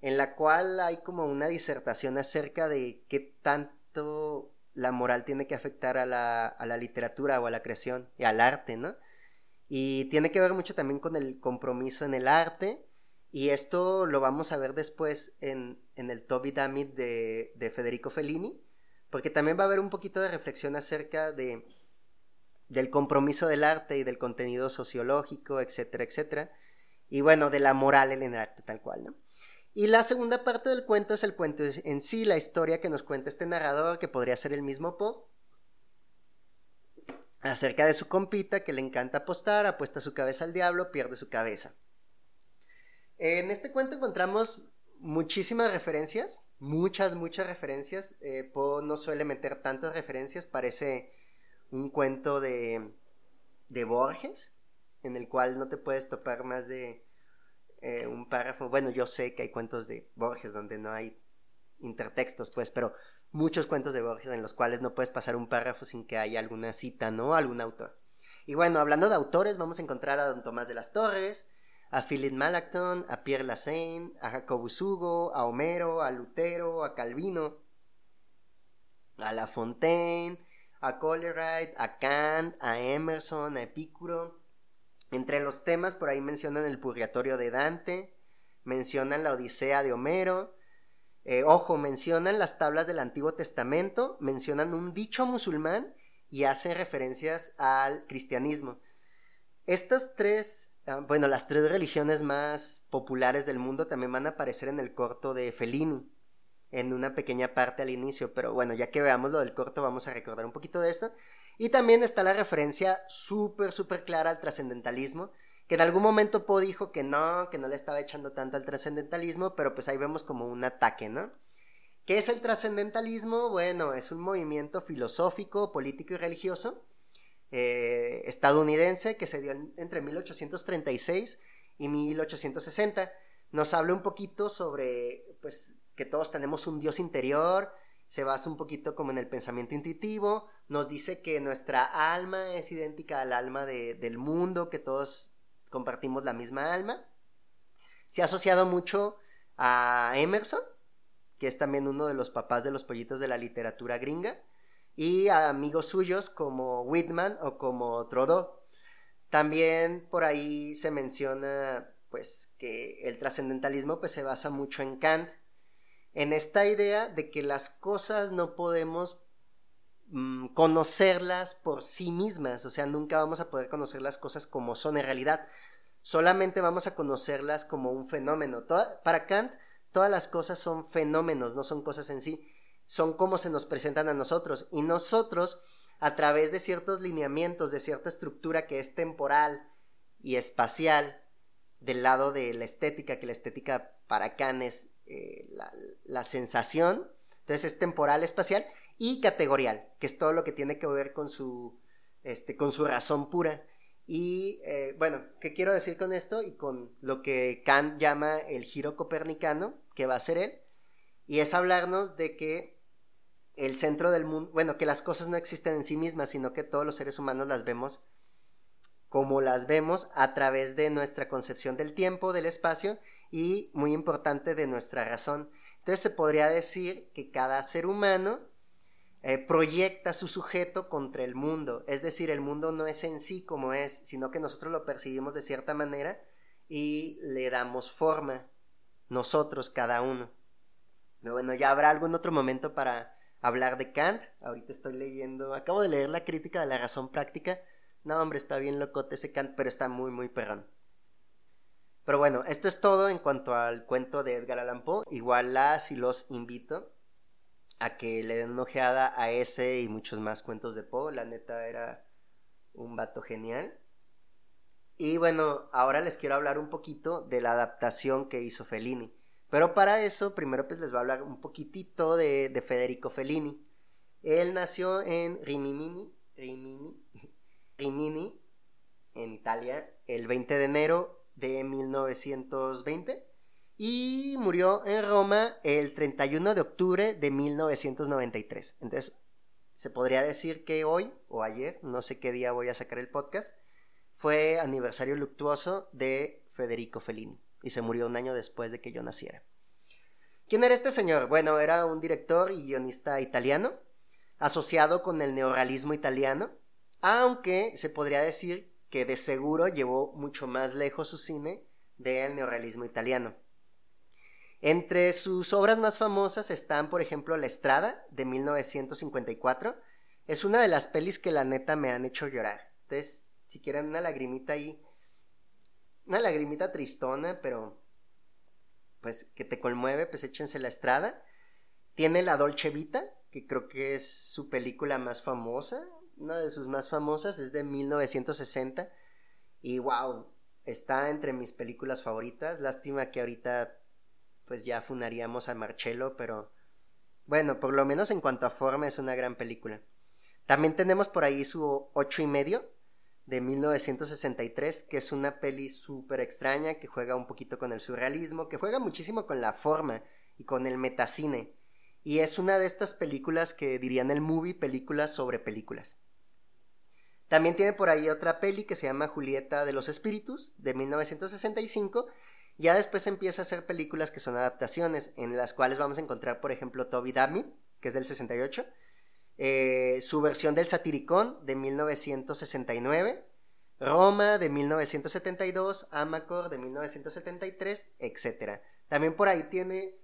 en la cual hay como una disertación acerca de qué tanto la moral tiene que afectar a la, a la literatura o a la creación y al arte, ¿no? Y tiene que ver mucho también con el compromiso en el arte. Y esto lo vamos a ver después en, en el Toby Damit de, de, Federico Fellini, porque también va a haber un poquito de reflexión acerca de, del compromiso del arte y del contenido sociológico, etcétera, etcétera. Y bueno, de la moral en el arte tal cual, ¿no? Y la segunda parte del cuento es el cuento en sí, la historia que nos cuenta este narrador, que podría ser el mismo Poe, acerca de su compita que le encanta apostar, apuesta su cabeza al diablo, pierde su cabeza. En este cuento encontramos muchísimas referencias, muchas, muchas referencias. Eh, Poe no suele meter tantas referencias, parece un cuento de, de Borges, en el cual no te puedes topar más de eh, un párrafo. Bueno, yo sé que hay cuentos de Borges donde no hay intertextos, pues, pero muchos cuentos de Borges en los cuales no puedes pasar un párrafo sin que haya alguna cita, ¿no? Algún autor. Y bueno, hablando de autores, vamos a encontrar a don Tomás de las Torres, a Philip Malacton, a Pierre Lassane, a Jacobus Hugo, a Homero, a Lutero, a Calvino, a La Fontaine, a Coleridge, a Kant, a Emerson, a Epicuro. Entre los temas por ahí mencionan el Purgatorio de Dante, mencionan la Odisea de Homero, eh, ojo, mencionan las tablas del Antiguo Testamento, mencionan un dicho musulmán y hacen referencias al cristianismo. Estas tres, ah, bueno, las tres religiones más populares del mundo también van a aparecer en el corto de Fellini, en una pequeña parte al inicio, pero bueno, ya que veamos lo del corto vamos a recordar un poquito de esto. Y también está la referencia súper, súper clara al trascendentalismo, que en algún momento Poe dijo que no, que no le estaba echando tanto al trascendentalismo, pero pues ahí vemos como un ataque, ¿no? ¿Qué es el trascendentalismo? Bueno, es un movimiento filosófico, político y religioso eh, estadounidense que se dio entre 1836 y 1860. Nos habla un poquito sobre, pues, que todos tenemos un Dios interior, se basa un poquito como en el pensamiento intuitivo, nos dice que nuestra alma es idéntica al alma del mundo, que todos compartimos la misma alma. Se ha asociado mucho a Emerson, que es también uno de los papás de los pollitos de la literatura gringa, y a amigos suyos como Whitman o como Trudeau. También por ahí se menciona pues que el trascendentalismo pues se basa mucho en Kant, en esta idea de que las cosas no podemos mm, conocerlas por sí mismas, o sea, nunca vamos a poder conocer las cosas como son en realidad, solamente vamos a conocerlas como un fenómeno. para Kant, todas las cosas son fenómenos, no son cosas en sí, son como se nos presentan a nosotros, y nosotros, a través de ciertos lineamientos, de cierta estructura que es temporal y espacial, del lado de la estética, que la estética para Kant es eh, la, sensación, entonces es temporal, espacial y categorial, que es todo lo que tiene que ver con su, este, con su razón pura. Y eh, bueno, ¿qué quiero decir con esto? Y con lo que Kant llama el giro copernicano, que va a ser él, y es hablarnos de que el centro del mundo, bueno, que las cosas no existen en sí mismas, sino que todos los seres humanos las vemos como las vemos a través de nuestra concepción del tiempo, del espacio y muy importante de nuestra razón. Entonces se podría decir que cada ser humano eh, proyecta su sujeto contra el mundo, es decir, el mundo no es en sí como es, sino que nosotros lo percibimos de cierta manera y le damos forma, nosotros cada uno. Pero bueno, ya habrá algún otro momento para hablar de Kant. Ahorita estoy leyendo, acabo de leer la crítica de la razón práctica. No, hombre, está bien locote ese Kant, pero está muy, muy perrón. Pero bueno, esto es todo en cuanto al cuento de Edgar Allan Poe. Igual las y los invito a que le den ojeada a ese y muchos más cuentos de Poe. La neta era un vato genial. Y bueno, ahora les quiero hablar un poquito de la adaptación que hizo Fellini. Pero para eso, primero pues les voy a hablar un poquitito de, de Federico Fellini. Él nació en Rimini, Rimini, Rimini, en Italia, el 20 de enero de 1920 y murió en Roma el 31 de octubre de 1993. Entonces, se podría decir que hoy o ayer, no sé qué día voy a sacar el podcast, fue aniversario luctuoso de Federico Fellini y se murió un año después de que yo naciera. ¿Quién era este señor? Bueno, era un director y guionista italiano, asociado con el neorrealismo italiano, aunque se podría decir que de seguro llevó mucho más lejos su cine del neorrealismo italiano. Entre sus obras más famosas están, por ejemplo, La Estrada, de 1954, es una de las pelis que la neta me han hecho llorar. Entonces, si quieren una lagrimita ahí, una lagrimita tristona, pero pues que te conmueve, pues échense la estrada. Tiene la Dolce Vita, que creo que es su película más famosa, una de sus más famosas, es de 1960. Y wow, está entre mis películas favoritas. Lástima que ahorita pues ya funaríamos a Marcello, pero bueno, por lo menos en cuanto a forma es una gran película. También tenemos por ahí su ocho y medio de 1963, que es una peli súper extraña, que juega un poquito con el surrealismo, que juega muchísimo con la forma y con el metacine. Y es una de estas películas que dirían el movie, películas sobre películas. También tiene por ahí otra peli que se llama Julieta de los Espíritus, de 1965. Ya después empieza a hacer películas que son adaptaciones, en las cuales vamos a encontrar, por ejemplo, Toby Dammit, que es del 68, eh, su versión del Satiricón de 1969, Roma de 1972, Amacor de 1973, etc. También por ahí tiene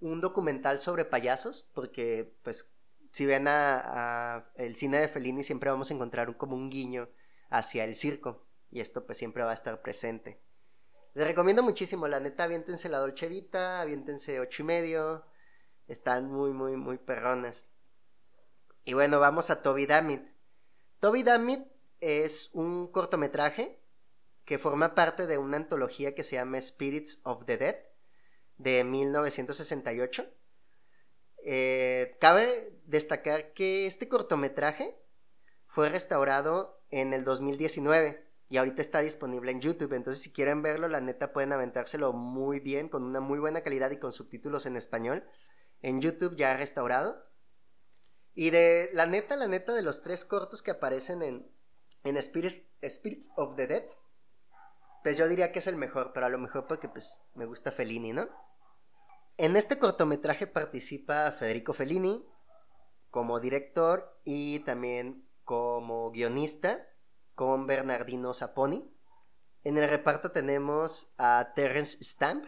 un documental sobre payasos, porque pues si ven a, el cine de Fellini siempre vamos a encontrar como un guiño hacia el circo, y esto pues siempre va a estar presente. Les recomiendo muchísimo, la neta, aviéntense la Dolce Vita, aviéntense ocho y medio, están muy, muy, muy perronas. Y bueno, vamos a Toby Dammit. Toby Dammit es un cortometraje que forma parte de una antología que se llama Spirits of the Dead de 1968. Eh, cabe destacar que este cortometraje fue restaurado en el 2019 y ahorita está disponible en YouTube. Entonces, si quieren verlo, la neta pueden aventárselo muy bien, con una muy buena calidad y con subtítulos en español. En YouTube ya restaurado. Y de la neta, la neta de los tres cortos que aparecen en, Spirits, Spirits of the Dead, pues yo diría que es el mejor, pero a lo mejor porque pues me gusta Fellini, ¿no? En este cortometraje participa Federico Fellini como director y también como guionista con Bernardino Saponi. En el reparto tenemos a Terence Stamp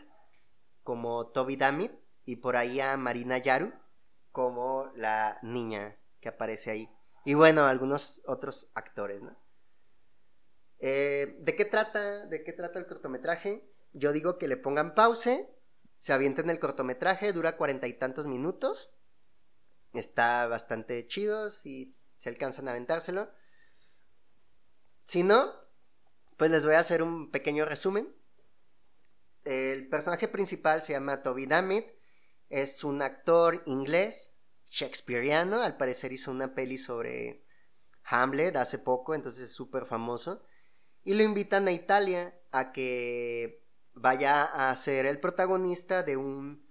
como Toby Dammit y por ahí a Marina Yaru como la niña que aparece ahí. Y bueno, algunos otros actores, ¿no? Eh, ¿De qué trata? ¿De qué trata el cortometraje? Yo digo que le pongan pause, se avienten el cortometraje, dura cuarenta y tantos minutos. Está bastante chido si se alcanzan a aventárselo. Si no, pues les voy a hacer un pequeño resumen. El personaje principal se llama Toby Dammit es un actor inglés, shakespeariano, al parecer hizo una peli sobre Hamlet hace poco, entonces es súper famoso. Y lo invitan a Italia a que vaya a ser el protagonista de un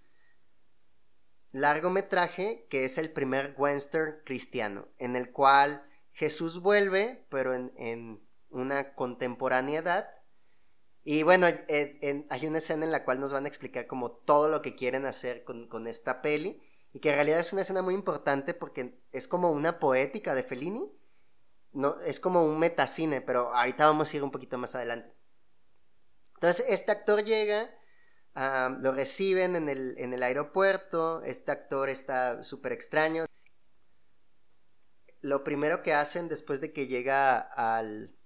largometraje que es el primer western cristiano, en el cual Jesús vuelve, pero en, en una contemporaneidad y bueno, hay una escena en la cual nos van a explicar como todo lo que quieren hacer con, esta peli. Y que en realidad es una escena muy importante porque es como una poética de Fellini. No, es como un metacine, pero ahorita vamos a ir un poquito más adelante. Entonces, este actor llega, lo reciben en el, en el aeropuerto, este actor está súper extraño. Lo primero que hacen después de que llega al,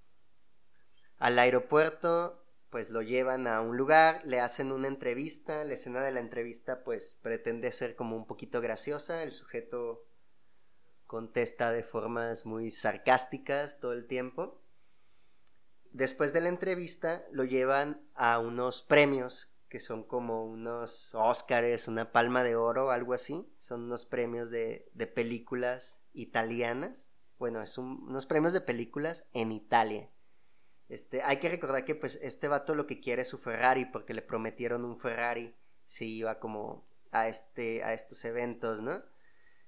al aeropuerto pues lo llevan a un lugar, le hacen una entrevista, la escena de la entrevista pues pretende ser como un poquito graciosa, el sujeto contesta de formas muy sarcásticas todo el tiempo. Después de la entrevista lo llevan a unos premios que son como unos Óscares, una palma de oro algo así, son unos premios de, de películas italianas, bueno, es unos premios de películas en Italia. Este, hay que recordar que pues este vato lo que quiere es su Ferrari porque le prometieron un Ferrari si iba como a este a estos eventos, ¿no?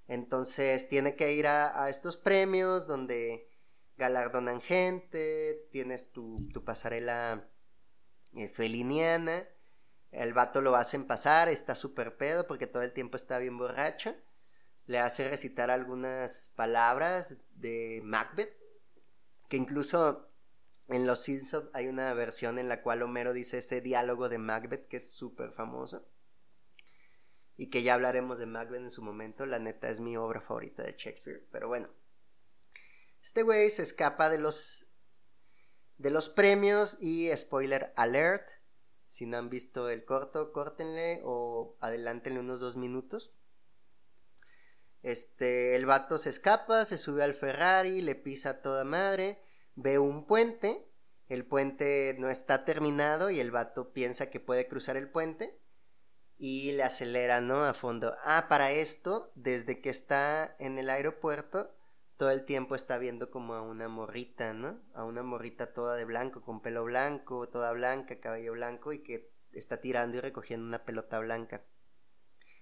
Entonces tiene que ir a, estos premios donde galardonan gente, tienes tu, tu pasarela eh, feliniana, el vato lo hacen pasar, está súper pedo porque todo el tiempo está bien borracho, le hace recitar algunas palabras de Macbeth, que incluso en Los Simpsons hay una versión en la cual Homero dice ese diálogo de Macbeth que es súper famoso. Y que ya hablaremos de Macbeth en su momento. La neta es mi obra favorita de Shakespeare. Pero bueno. Este güey se escapa de los de los premios y spoiler alert. Si no han visto el corto, córtenle o adelántenle unos dos minutos. Este, el vato se escapa, se sube al Ferrari, le pisa toda madre, ve un puente, el puente no está terminado y el vato piensa que puede cruzar el puente y le acelera, ¿no? A fondo. Ah, para esto, desde que está en el aeropuerto, todo el tiempo está viendo como a una morrita, ¿no? A una morrita toda de blanco, con pelo blanco, toda blanca, cabello blanco y que está tirando y recogiendo una pelota blanca.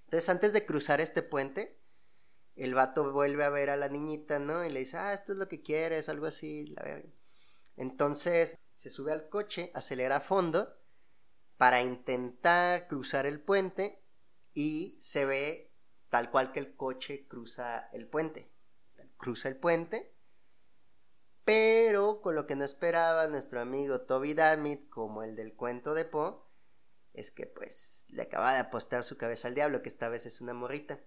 Entonces, antes de cruzar este puente, el vato vuelve a ver a la niñita, ¿no? Y le dice, ah, esto es lo que quieres, algo así, la Entonces, se sube al coche, acelera a fondo para intentar cruzar el puente y se ve tal cual que el coche cruza el puente. Cruza el puente, pero con lo que no esperaba nuestro amigo Toby Dammit, como el del cuento de Poe, es que pues le acaba de apostar su cabeza al diablo, que esta vez es una morrita.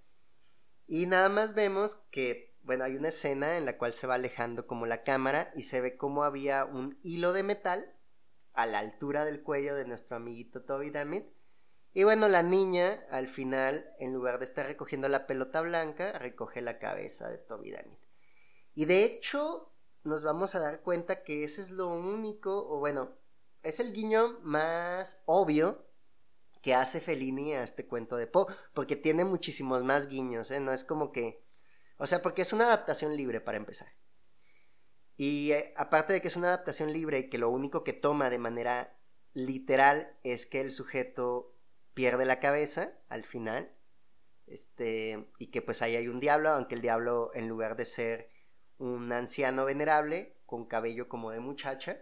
Y nada más vemos que, bueno, hay una escena en la cual se va alejando como la cámara y se ve como había un hilo de metal a la altura del cuello de nuestro amiguito Toby Dammit. Y bueno, la niña al final, en lugar de estar recogiendo la pelota blanca, recoge la cabeza de Toby Dammit. Y de hecho, nos vamos a dar cuenta que ese es lo único, o bueno, es el guiño más obvio que hace Fellini a este cuento de Poe, porque tiene muchísimos más guiños, ¿eh? No es como que... O sea, porque es una adaptación libre para empezar. Y eh, aparte de que es una adaptación libre y que lo único que toma de manera literal es que el sujeto pierde la cabeza al final, este, y que pues ahí hay un diablo, aunque el diablo en lugar de ser un anciano venerable con cabello como de muchacha,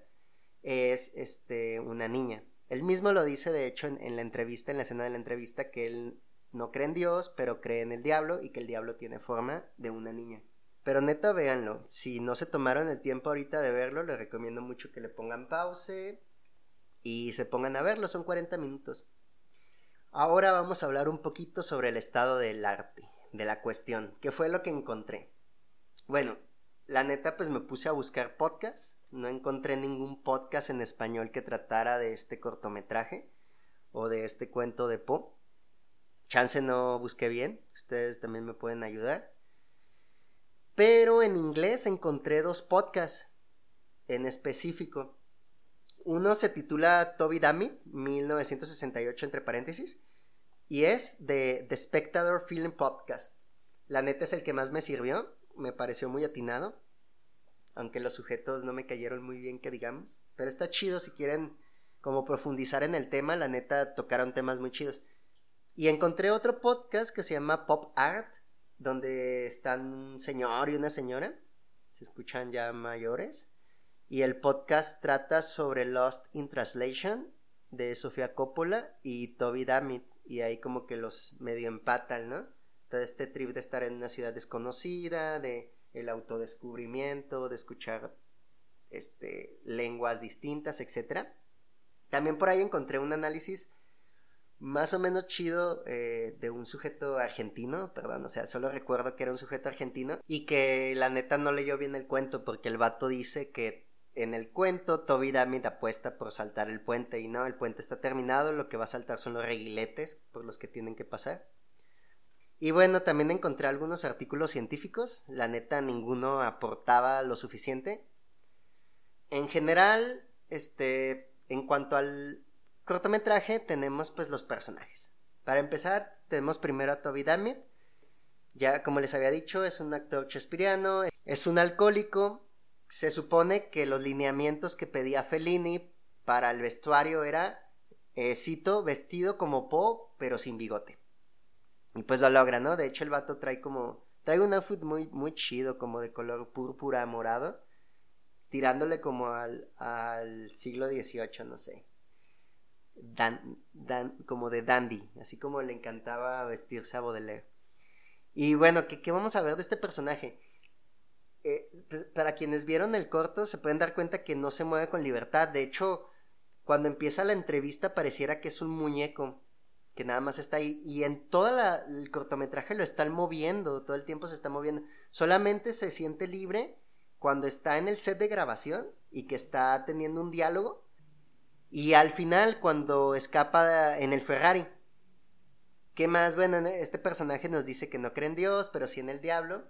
es este, una niña. Él mismo lo dice, de hecho, en, la entrevista, en la escena de la entrevista, que él no cree en Dios, pero cree en el diablo y que el diablo tiene forma de una niña. Pero neta, véanlo. Si no se tomaron el tiempo ahorita de verlo, les recomiendo mucho que le pongan pause y se pongan a verlo. Son 40 minutos. Ahora vamos a hablar un poquito sobre el estado del arte, de la cuestión. ¿Qué fue lo que encontré? Bueno, la neta, pues me puse a buscar podcasts. No encontré ningún podcast en español que tratara de este cortometraje o de este cuento de Poe. Chance no busqué bien. Ustedes también me pueden ayudar. Pero en inglés encontré dos podcasts en específico. Uno se titula Toby Dammit, 1968 entre paréntesis, y es de The Spectator Film Podcast. La neta es el que más me sirvió me pareció muy atinado, aunque los sujetos no me cayeron muy bien, que digamos, pero está chido si quieren como profundizar en el tema, la neta tocaron temas muy chidos. Y encontré otro podcast que se llama Pop Art, donde están un señor y una señora, se escuchan ya mayores, y el podcast trata sobre Lost in Translation de Sofía Coppola y Toby Dammit, y ahí como que los medio empatan, ¿no? Todo este trip de estar en una ciudad desconocida, de el autodescubrimiento, de escuchar este, lenguas distintas, etc. También por ahí encontré un análisis más o menos chido eh, de un sujeto argentino, perdón, o sea, solo recuerdo que era un sujeto argentino y que la neta no leyó bien el cuento porque el vato dice que en el cuento Toby Damit apuesta por saltar el puente y no, el puente está terminado, lo que va a saltar son los reguiletes por los que tienen que pasar. Y bueno, también encontré algunos artículos científicos, la neta ninguno aportaba lo suficiente. En general, este, en cuanto al cortometraje, tenemos pues los personajes. Para empezar, tenemos primero a Toby Dammit. Ya como les había dicho, es un actor chespiriano, es un alcohólico. Se supone que los lineamientos que pedía Fellini para el vestuario era, eh, cito, vestido como Poe, pero sin bigote. Y pues lo logra, ¿no? De hecho, el vato trae como. Trae un outfit muy, muy chido, como de color púrpura morado. Tirándole como al, al siglo XVIII, no sé. Dan, dan, como de dandy. Así como le encantaba vestirse a Baudelaire. Y bueno, ¿qué, qué vamos a ver de este personaje? Eh, para quienes vieron el corto, se pueden dar cuenta que no se mueve con libertad. De hecho, cuando empieza la entrevista, pareciera que es un muñeco que nada más está ahí y en todo el cortometraje lo están moviendo, todo el tiempo se está moviendo. Solamente se siente libre cuando está en el set de grabación y que está teniendo un diálogo. Y al final, cuando escapa en el Ferrari. ¿Qué más? Bueno, este personaje nos dice que no cree en Dios, pero sí en el diablo.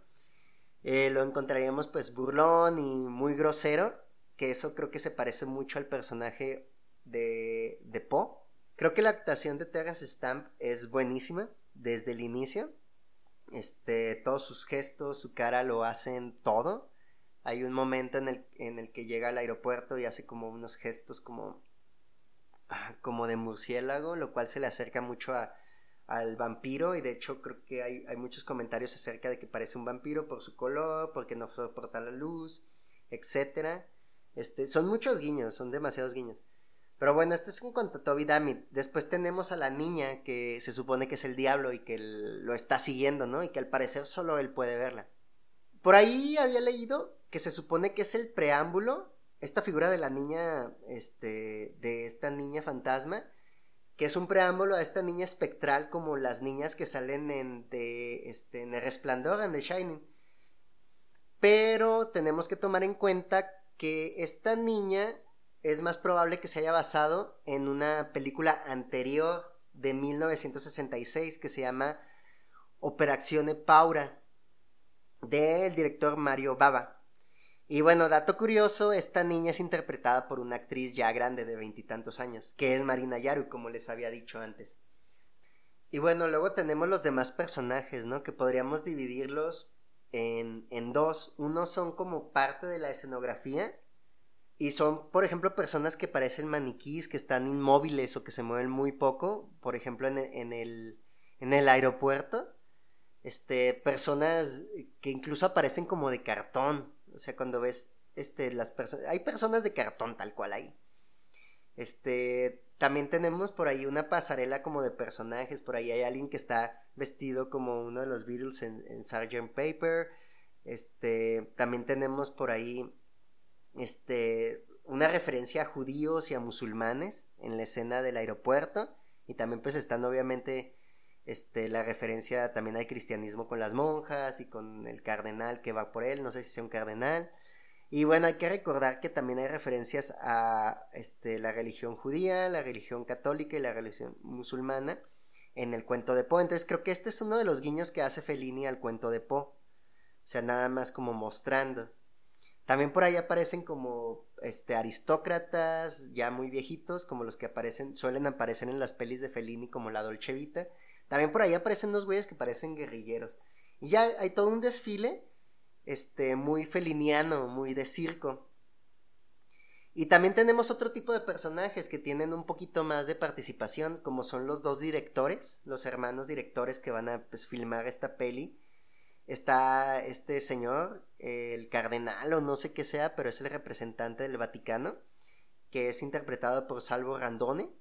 Eh, lo encontraríamos pues burlón y muy grosero, que eso creo que se parece mucho al personaje de, de Poe. Creo que la actuación de Terence Stamp es buenísima desde el inicio. Este, todos sus gestos, su cara lo hacen todo. Hay un momento en el, en el que llega al aeropuerto y hace como unos gestos como, ah, como de murciélago, lo cual se le acerca mucho a, al vampiro y de hecho creo que hay, hay, muchos comentarios acerca de que parece un vampiro por su color, porque no soporta la luz, etcétera. Este, son muchos guiños, son demasiados guiños. Pero bueno, este es un cuanto a Toby Dammit. Después tenemos a la niña que se supone que es el diablo y que lo está siguiendo, ¿no? Y que al parecer solo él puede verla. Por ahí había leído que se supone que es el preámbulo, esta figura de la niña, este, de esta niña fantasma, que es un preámbulo a esta niña espectral como las niñas que salen en, de, este, en El Resplandor, en The Shining. Pero tenemos que tomar en cuenta que esta niña es más probable que se haya basado en una película anterior de 1966 que se llama Operazione Paura del director Mario Baba. Y bueno, dato curioso, esta niña es interpretada por una actriz ya grande de veintitantos años, que es Marina Yaru, como les había dicho antes. Y bueno, luego tenemos los demás personajes, ¿no? Que podríamos dividirlos en, en dos. Uno son como parte de la escenografía y son, por ejemplo, personas que parecen maniquís, que están inmóviles o que se mueven muy poco, por ejemplo, en en el, en el aeropuerto. Este, personas que incluso aparecen como de cartón, o sea, cuando ves este, las personas. Hay personas de cartón tal cual ahí. Este. También tenemos por ahí una pasarela como de personajes. Por ahí hay alguien que está vestido como uno de los Beatles en, en Sgt. Paper. Este. También tenemos por ahí. Este. Una referencia a judíos y a musulmanes en la escena del aeropuerto. Y también pues están obviamente este, la referencia también al cristianismo con las monjas y con el cardenal que va por él, no sé si sea un cardenal. Y bueno, hay que recordar que también hay referencias a este, la religión judía, la religión católica y la religión musulmana en el cuento de Poe. Entonces creo que este es uno de los guiños que hace Fellini al cuento de Poe. O sea, nada más como mostrando. También por ahí aparecen como este aristócratas ya muy viejitos, como los que aparecen, suelen aparecer en las pelis de Fellini como la Dolce Vita, también por ahí aparecen unos güeyes que parecen guerrilleros. Y ya hay todo un desfile, este, muy feliniano, muy de circo. Y también tenemos otro tipo de personajes que tienen un poquito más de participación, como son los dos directores, los hermanos directores que van a pues, filmar esta peli. Está este señor, el cardenal o no sé qué sea, pero es el representante del Vaticano, que es interpretado por Salvo Randone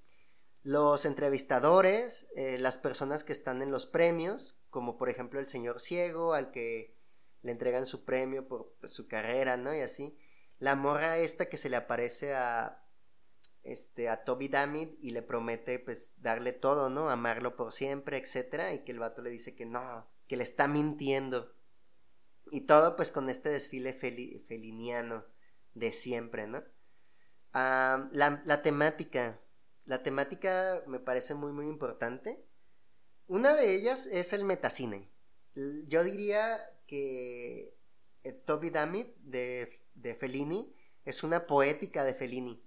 los entrevistadores, eh, las personas que están en los premios, como por ejemplo el señor ciego al que le entregan su premio por su carrera, ¿no? Y así. La morra esta que se le aparece a este a Toby Dammit y le promete pues darle todo, ¿no? Amarlo por siempre, etcétera, y que el vato le dice que no, que le está mintiendo. Y todo pues con este desfile feliniano de siempre, ¿no? La, temática la temática me parece muy muy importante. Una de ellas es el metacine. Yo diría que eh, Toby Dammit de, de Fellini es una poética de Fellini.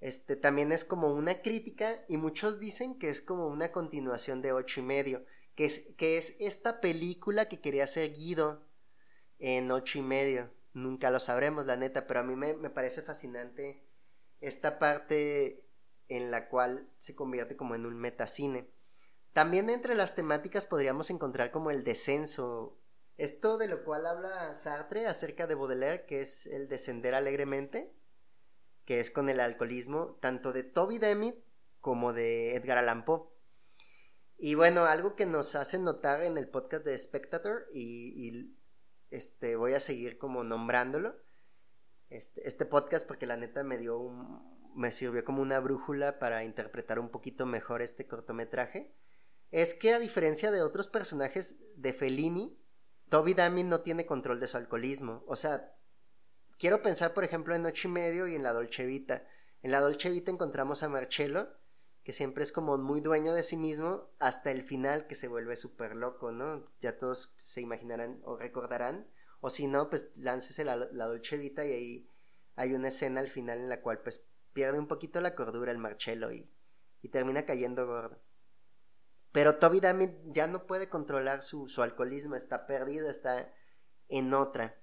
Este también es como una crítica y muchos dicen que es como una continuación de ocho y medio, que es, que es esta película que quería hacer Guido en ocho y medio. Nunca lo sabremos, la neta, pero a mí me, me parece fascinante esta parte en la cual se convierte como en un metacine. También entre las temáticas podríamos encontrar como el descenso, esto de lo cual habla Sartre acerca de Baudelaire, que es el descender alegremente, que es con el alcoholismo, tanto de Toby Demit como de Edgar Allan Poe. Y bueno, algo que nos hace notar en el podcast de Spectator, y, este, voy a seguir como nombrándolo, este, este, podcast porque la neta me dio un, me sirvió como una brújula para interpretar un poquito mejor este cortometraje, es que a diferencia de otros personajes de Fellini, Toby Damien no tiene control de su alcoholismo. O sea, quiero pensar, por ejemplo, en Ocho y Medio y en la Dolce Vita. En la Dolce Vita encontramos a Marcello, que siempre es como muy dueño de sí mismo, hasta el final que se vuelve súper loco, ¿no? Ya todos se imaginarán o recordarán. O si no, pues láncese la, la Dolce Vita y ahí hay una escena al final en la cual pues pierde un poquito la cordura el Marcello y, y termina cayendo gordo. Pero Toby Damien ya no puede controlar su, alcoholismo, está perdido, está en otra.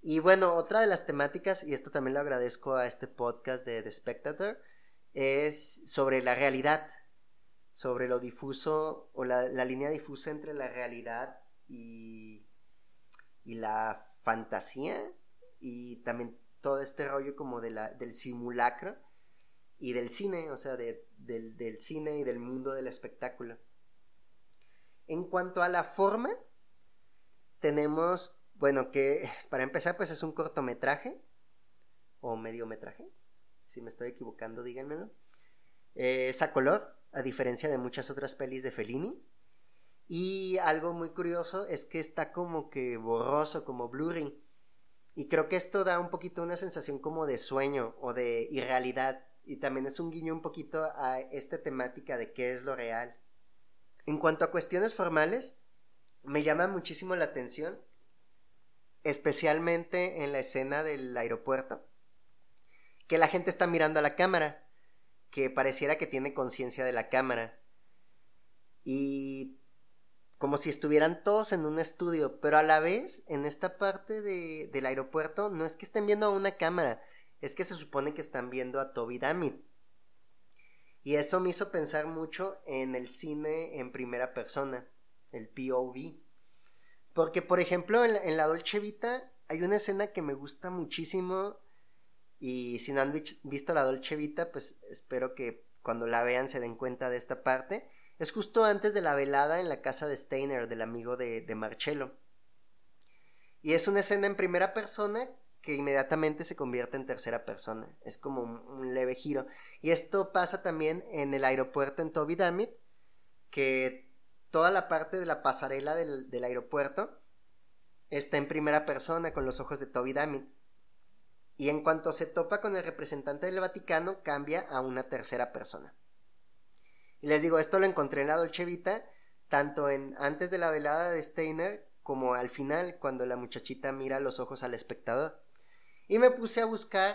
Y bueno, otra de las temáticas, y esto también lo agradezco a este podcast de The Spectator, es sobre la realidad, sobre lo difuso o la, línea difusa entre la realidad y, y, la fantasía y también todo este rollo como de la, del simulacro y del cine, o sea, del, del cine y del mundo del espectáculo. En cuanto a la forma, tenemos, bueno, que para empezar, pues es un cortometraje o mediometraje. Si me estoy equivocando, díganmelo. Eh, es a color, a diferencia de muchas otras pelis de Fellini. Y algo muy curioso es que está como que borroso, como blurry. Y creo que esto da un poquito una sensación como de sueño o de irrealidad y también es un guiño un poquito a esta temática de qué es lo real. En cuanto a cuestiones formales, me llama muchísimo la atención, especialmente en la escena del aeropuerto, que la gente está mirando a la cámara, que pareciera que tiene conciencia de la cámara. Y como si estuvieran todos en un estudio, pero a la vez en esta parte del aeropuerto no es que estén viendo a una cámara, es que se supone que están viendo a Toby Damit. Y eso me hizo pensar mucho en el cine en primera persona, el POV. Porque, por ejemplo, en la, Dolce Vita hay una escena que me gusta muchísimo. Y si no han visto la Dolce Vita, pues espero que cuando la vean se den cuenta de esta parte. Es justo antes de la velada en la casa de Steiner, del amigo de, Marcello. Y es una escena en primera persona que inmediatamente se convierte en tercera persona. Es como un, leve giro. Y esto pasa también en el aeropuerto en Toby Damit, que toda la parte de la pasarela del, aeropuerto está en primera persona con los ojos de Toby Damit. Y en cuanto se topa con el representante del Vaticano, cambia a una tercera persona. Y les digo, esto lo encontré en la Dolce Vita, tanto en antes de la velada de Steiner como al final, cuando la muchachita mira los ojos al espectador. Y me puse a buscar,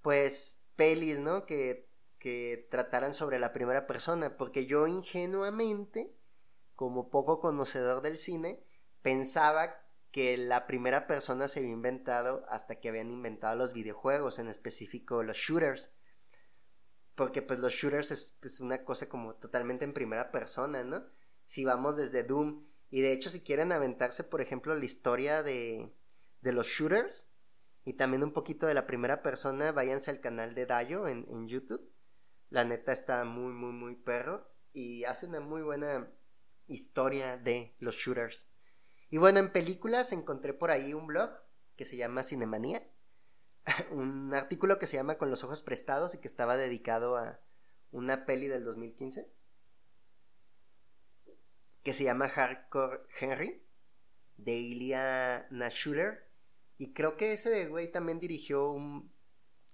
pues, pelis, ¿no? Que, que trataran sobre la primera persona, porque yo ingenuamente, como poco conocedor del cine, pensaba que la primera persona se había inventado hasta que habían inventado los videojuegos, en específico los shooters. Porque pues los shooters es pues, una cosa como totalmente en primera persona, ¿no? Si vamos desde Doom. Y de hecho si quieren aventarse, por ejemplo, la historia de, de los shooters, y también un poquito de la primera persona, váyanse al canal de Dayo en, en YouTube. La neta está muy, muy, muy perro y hace una muy buena historia de los shooters. Y bueno, en películas encontré por ahí un blog que se llama Cinemanía, un artículo que se llama Con los ojos prestados y que estaba dedicado a una peli del 2015 que se llama Hardcore Henry de Ilya Nashuler y creo que ese güey también dirigió un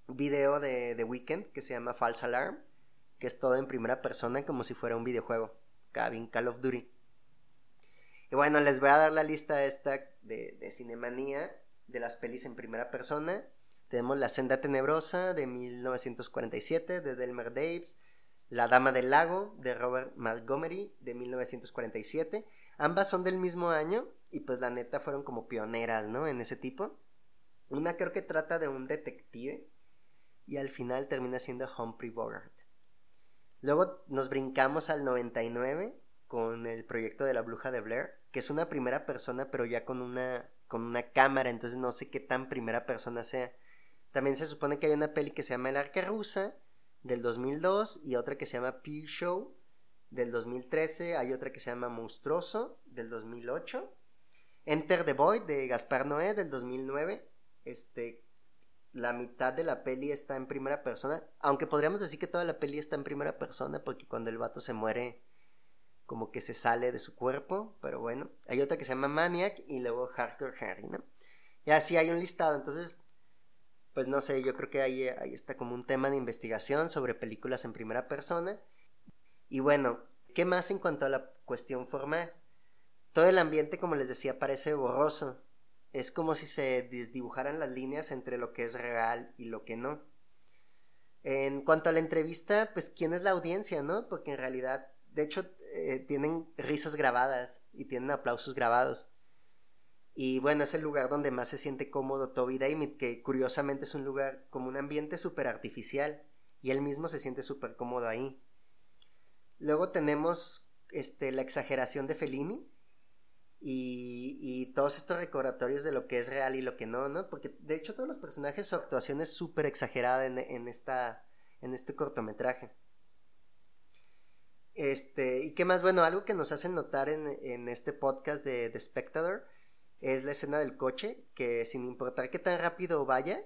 video de The Weeknd que se llama False Alarm, que es todo en primera persona como si fuera un videojuego, Cabin Call of Duty. Y bueno, les voy a dar la lista esta de, de Cinemanía de las pelis en primera persona. Tenemos La Senda Tenebrosa de 1947 de Delmer Daves, La Dama del Lago de Robert Montgomery de 1947. Ambas son del mismo año y pues la neta fueron como pioneras, ¿no? En ese tipo. Una creo que trata de un detective y al final termina siendo Humphrey Bogart. Luego nos brincamos al 99 con el proyecto de la bruja de Blair, que es una primera persona pero ya con una con una cámara, entonces no sé qué tan primera persona sea. También se supone que hay una peli que se llama El Arca Rusa del 2002 y otra que se llama Peer Show del 2013, hay otra que se llama Monstruoso del 2008 Enter the Void de Gaspar Noé del 2009. Este, la mitad de la peli está en primera persona. Aunque podríamos decir que toda la peli está en primera persona porque cuando el vato se muere, como que se sale de su cuerpo, pero bueno. Hay otra que se llama Maniac y luego Hardcore Harry, ¿no? Y así hay un listado, entonces, pues no sé, yo creo que ahí, ahí está como un tema de investigación sobre películas en primera persona. Y bueno, ¿qué más en cuanto a la cuestión formal? Todo el ambiente, como les decía, parece borroso. Es como si se desdibujaran las líneas entre lo que es real y lo que no. En cuanto a la entrevista, pues quién es la audiencia, ¿no? Porque en realidad, de hecho, eh, tienen risas grabadas y tienen aplausos grabados. Y bueno, es el lugar donde más se siente cómodo Toby David, que curiosamente es un lugar como un ambiente súper artificial y él mismo se siente súper cómodo ahí. Luego tenemos este, la exageración de Fellini y, y, todos estos recordatorios de lo que es real y lo que no, ¿no? Porque de hecho todos los personajes su actuación es súper exagerada en, esta, en este cortometraje. Este, y qué más, bueno, algo que nos hacen notar en, este podcast de The Spectator es la escena del coche, que sin importar qué tan rápido vaya,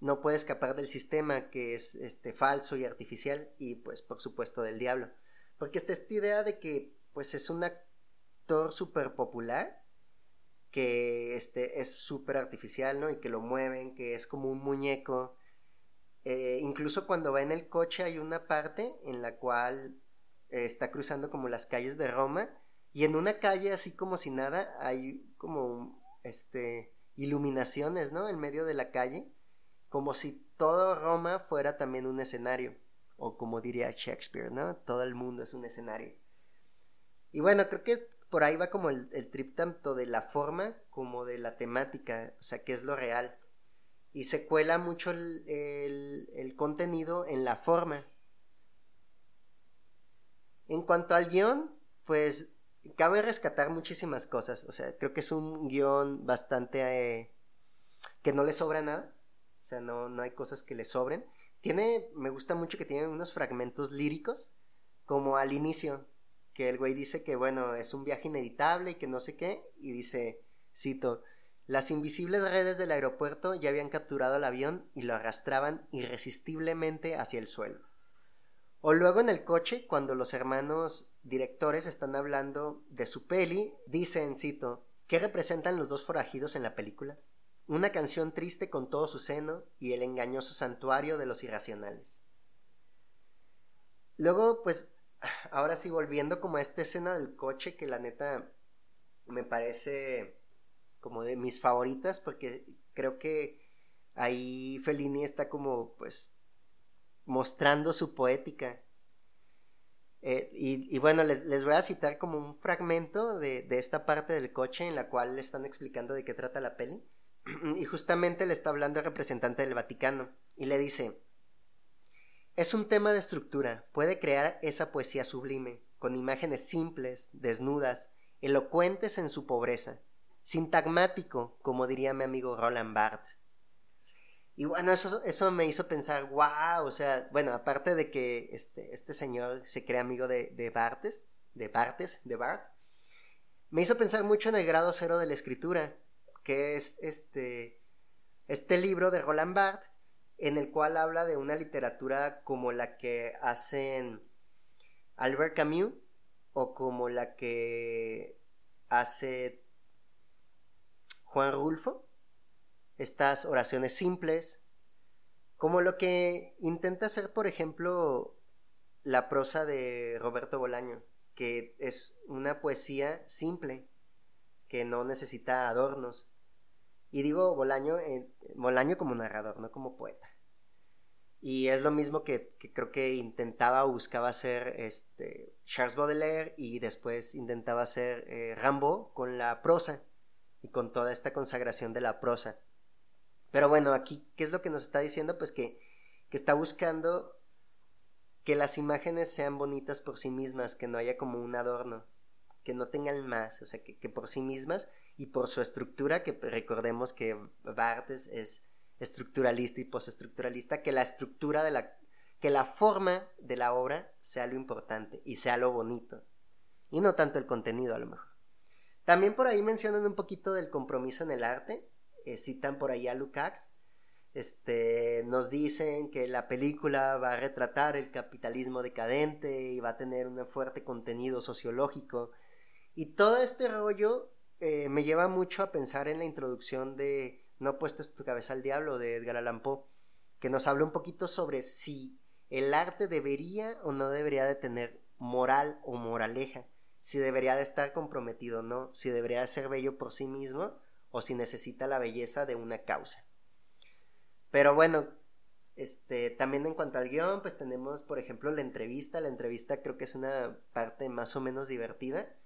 no puede escapar del sistema que es este falso y artificial y pues por supuesto del diablo. Porque está esta idea de que pues es un actor súper popular que este es súper artificial, ¿no? Y que lo mueven, que es como un muñeco. Eh, incluso cuando va en el coche hay una parte en la cual eh, está cruzando como las calles de Roma y en una calle así como si nada hay como este iluminaciones, ¿no? En medio de la calle, como si todo Roma fuera también un escenario o como diría Shakespeare, ¿no? Todo el mundo es un escenario. Y bueno, creo que por ahí va como el, trip tanto de la forma como de la temática, o sea, que es lo real. Y se cuela mucho el, el contenido en la forma. En cuanto al guion, pues cabe rescatar muchísimas cosas. O sea, creo que es un guion bastante... Eh, que no le sobra nada. O sea, no, no hay cosas que le sobren. Tiene, me gusta mucho que tiene unos fragmentos líricos, como al inicio, que el güey dice que, bueno, es un viaje inevitable y que no sé qué, y dice, cito, las invisibles redes del aeropuerto ya habían capturado el avión y lo arrastraban irresistiblemente hacia el suelo. O luego en el coche, cuando los hermanos directores están hablando de su peli, dicen, cito, ¿qué representan los dos forajidos en la película? una canción triste con todo su seno y el engañoso santuario de los irracionales. Luego, pues, ahora sí, volviendo como a esta escena del coche, que la neta me parece como de mis favoritas, porque creo que ahí Fellini está como, pues, mostrando su poética. Eh, y, bueno, les, les, voy a citar como un fragmento de, de esta parte del coche en la cual le están explicando de qué trata la peli. y justamente le está hablando el representante del Vaticano y le dice, es un tema de estructura, puede crear esa poesía sublime, con imágenes simples, desnudas, elocuentes en su pobreza, sintagmático, como diría mi amigo Roland Barthes. Y bueno, eso, eso me hizo pensar, wow, o sea, bueno, aparte de que este, este señor se cree amigo de, de Barthes, de Barthes, de Barthes, me hizo pensar mucho en el grado cero de la escritura, que es este, este libro de Roland Barthes, en el cual habla de una literatura como la que hacen Albert Camus o como la que hace Juan Rulfo, estas oraciones simples, como lo que intenta hacer, por ejemplo, la prosa de Roberto Bolaño, que es una poesía simple, que no necesita adornos, y digo Bolaño, eh, Bolaño como narrador, no como poeta. Y es lo mismo que, creo que intentaba o buscaba hacer este, Charles Baudelaire y después intentaba hacer eh, Rambo con la prosa y con toda esta consagración de la prosa. Pero bueno, aquí, ¿qué es lo que nos está diciendo? Pues que, que está buscando que las imágenes sean bonitas por sí mismas, que no haya como un adorno, que no tengan más, o sea, que, que por sí mismas y por su estructura, que recordemos que Barthes es estructuralista y postestructuralista, que la estructura de la que la forma de la obra sea lo importante y sea lo bonito y no tanto el contenido a lo mejor. También por ahí mencionan un poquito del compromiso en el arte, eh, citan por ahí a Lukács, Este, nos dicen que la película va a retratar el capitalismo decadente y va a tener un fuerte contenido sociológico. Y todo este rollo eh, me lleva mucho a pensar en la introducción de No puestes tu cabeza al diablo de Edgar Allan Poe, que nos habla un poquito sobre si el arte debería o no debería de tener moral o moraleja, si debería de estar comprometido o no, si debería de ser bello por sí mismo o si necesita la belleza de una causa. Pero bueno, este, también en cuanto al guion, pues tenemos, por ejemplo, la entrevista. La entrevista creo que es una parte más o menos divertida,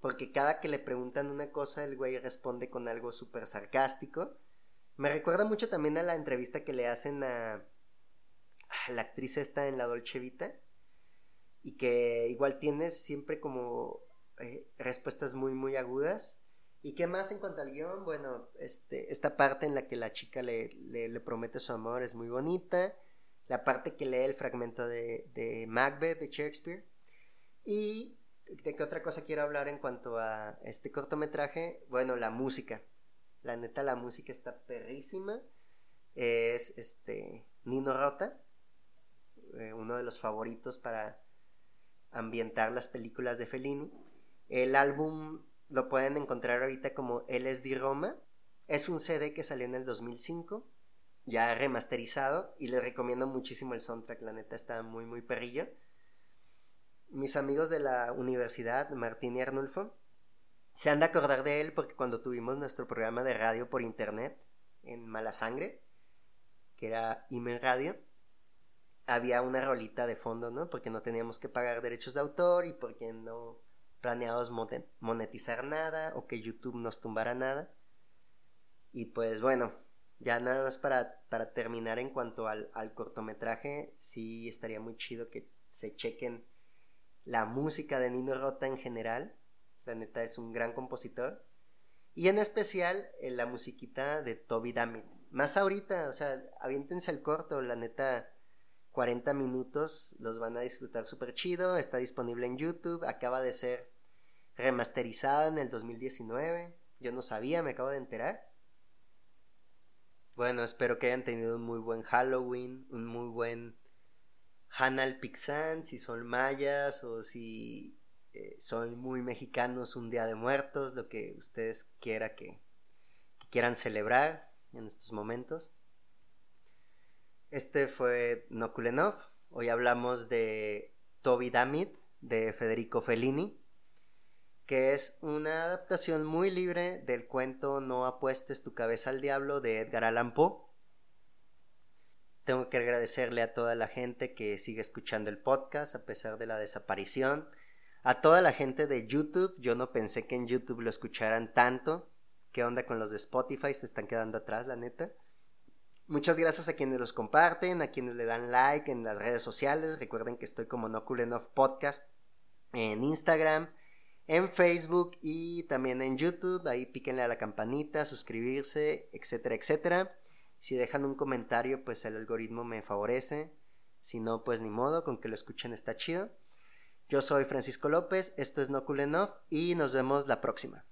porque cada que le preguntan una cosa, el güey responde con algo súper sarcástico. Me recuerda mucho también a la entrevista que le hacen a, la actriz esta en La Dolce Vita, y que igual tiene siempre como eh, respuestas muy, muy agudas. ¿Y qué más en cuanto al guion? Bueno, este, esta parte en la que la chica le, le, promete su amor es muy bonita. La parte que lee el fragmento de, de Macbeth de Shakespeare. Y de qué otra cosa quiero hablar en cuanto a este cortometraje. Bueno, la música. La neta, la música está perrísima. Es este Nino Rota, eh, uno de los favoritos para ambientar las películas de Fellini. El álbum lo pueden encontrar ahorita como LSD Roma. Es un CD que salió en el 2005, ya remasterizado, y les recomiendo muchísimo el soundtrack, la neta está muy, muy perrillo. Mis amigos de la universidad, Martín y Arnulfo, se han de acordar de él porque cuando tuvimos nuestro programa de radio por internet en Mala Sangre, que era Imen Radio, había una rolita de fondo, ¿no? Porque no teníamos que pagar derechos de autor y porque no planeados monetizar nada o que YouTube nos tumbara nada. Y pues bueno, ya nada más para, para terminar en cuanto al, cortometraje, sí estaría muy chido que se chequen la música de Nino Rota en general. La neta es un gran compositor. Y en especial eh, la musiquita de Toby Dammit. Más ahorita, o sea, aviéntense el corto, la neta 40 minutos los van a disfrutar súper chido. Está disponible en YouTube. Acaba de ser remasterizada en el 2019. Yo no sabía, me acabo de enterar. Bueno, espero que hayan tenido un muy buen Halloween, un muy buen Hanal Pixan, si son mayas o si eh, son muy mexicanos, un Día de Muertos, lo que ustedes quiera que, quieran celebrar en estos momentos. Este fue Nokulenov. Hoy hablamos de Toby Damit de Federico Fellini que es una adaptación muy libre del cuento No apuestes tu cabeza al diablo de Edgar Allan Poe. Tengo que agradecerle a toda la gente que sigue escuchando el podcast a pesar de la desaparición. A toda la gente de YouTube, yo no pensé que en YouTube lo escucharan tanto. ¿Qué onda con los de Spotify? Se están quedando atrás, la neta. Muchas gracias a quienes los comparten, a quienes le dan like en las redes sociales. Recuerden que estoy como No Cool Enough Podcast en Instagram, en Facebook y también en YouTube. Ahí píquenle a la campanita, suscribirse, etcétera, etcétera. Si dejan un comentario, pues el algoritmo me favorece. Si no, pues ni modo, con que lo escuchen está chido. Yo soy Francisco López, esto es No Cool Enough y nos vemos la próxima.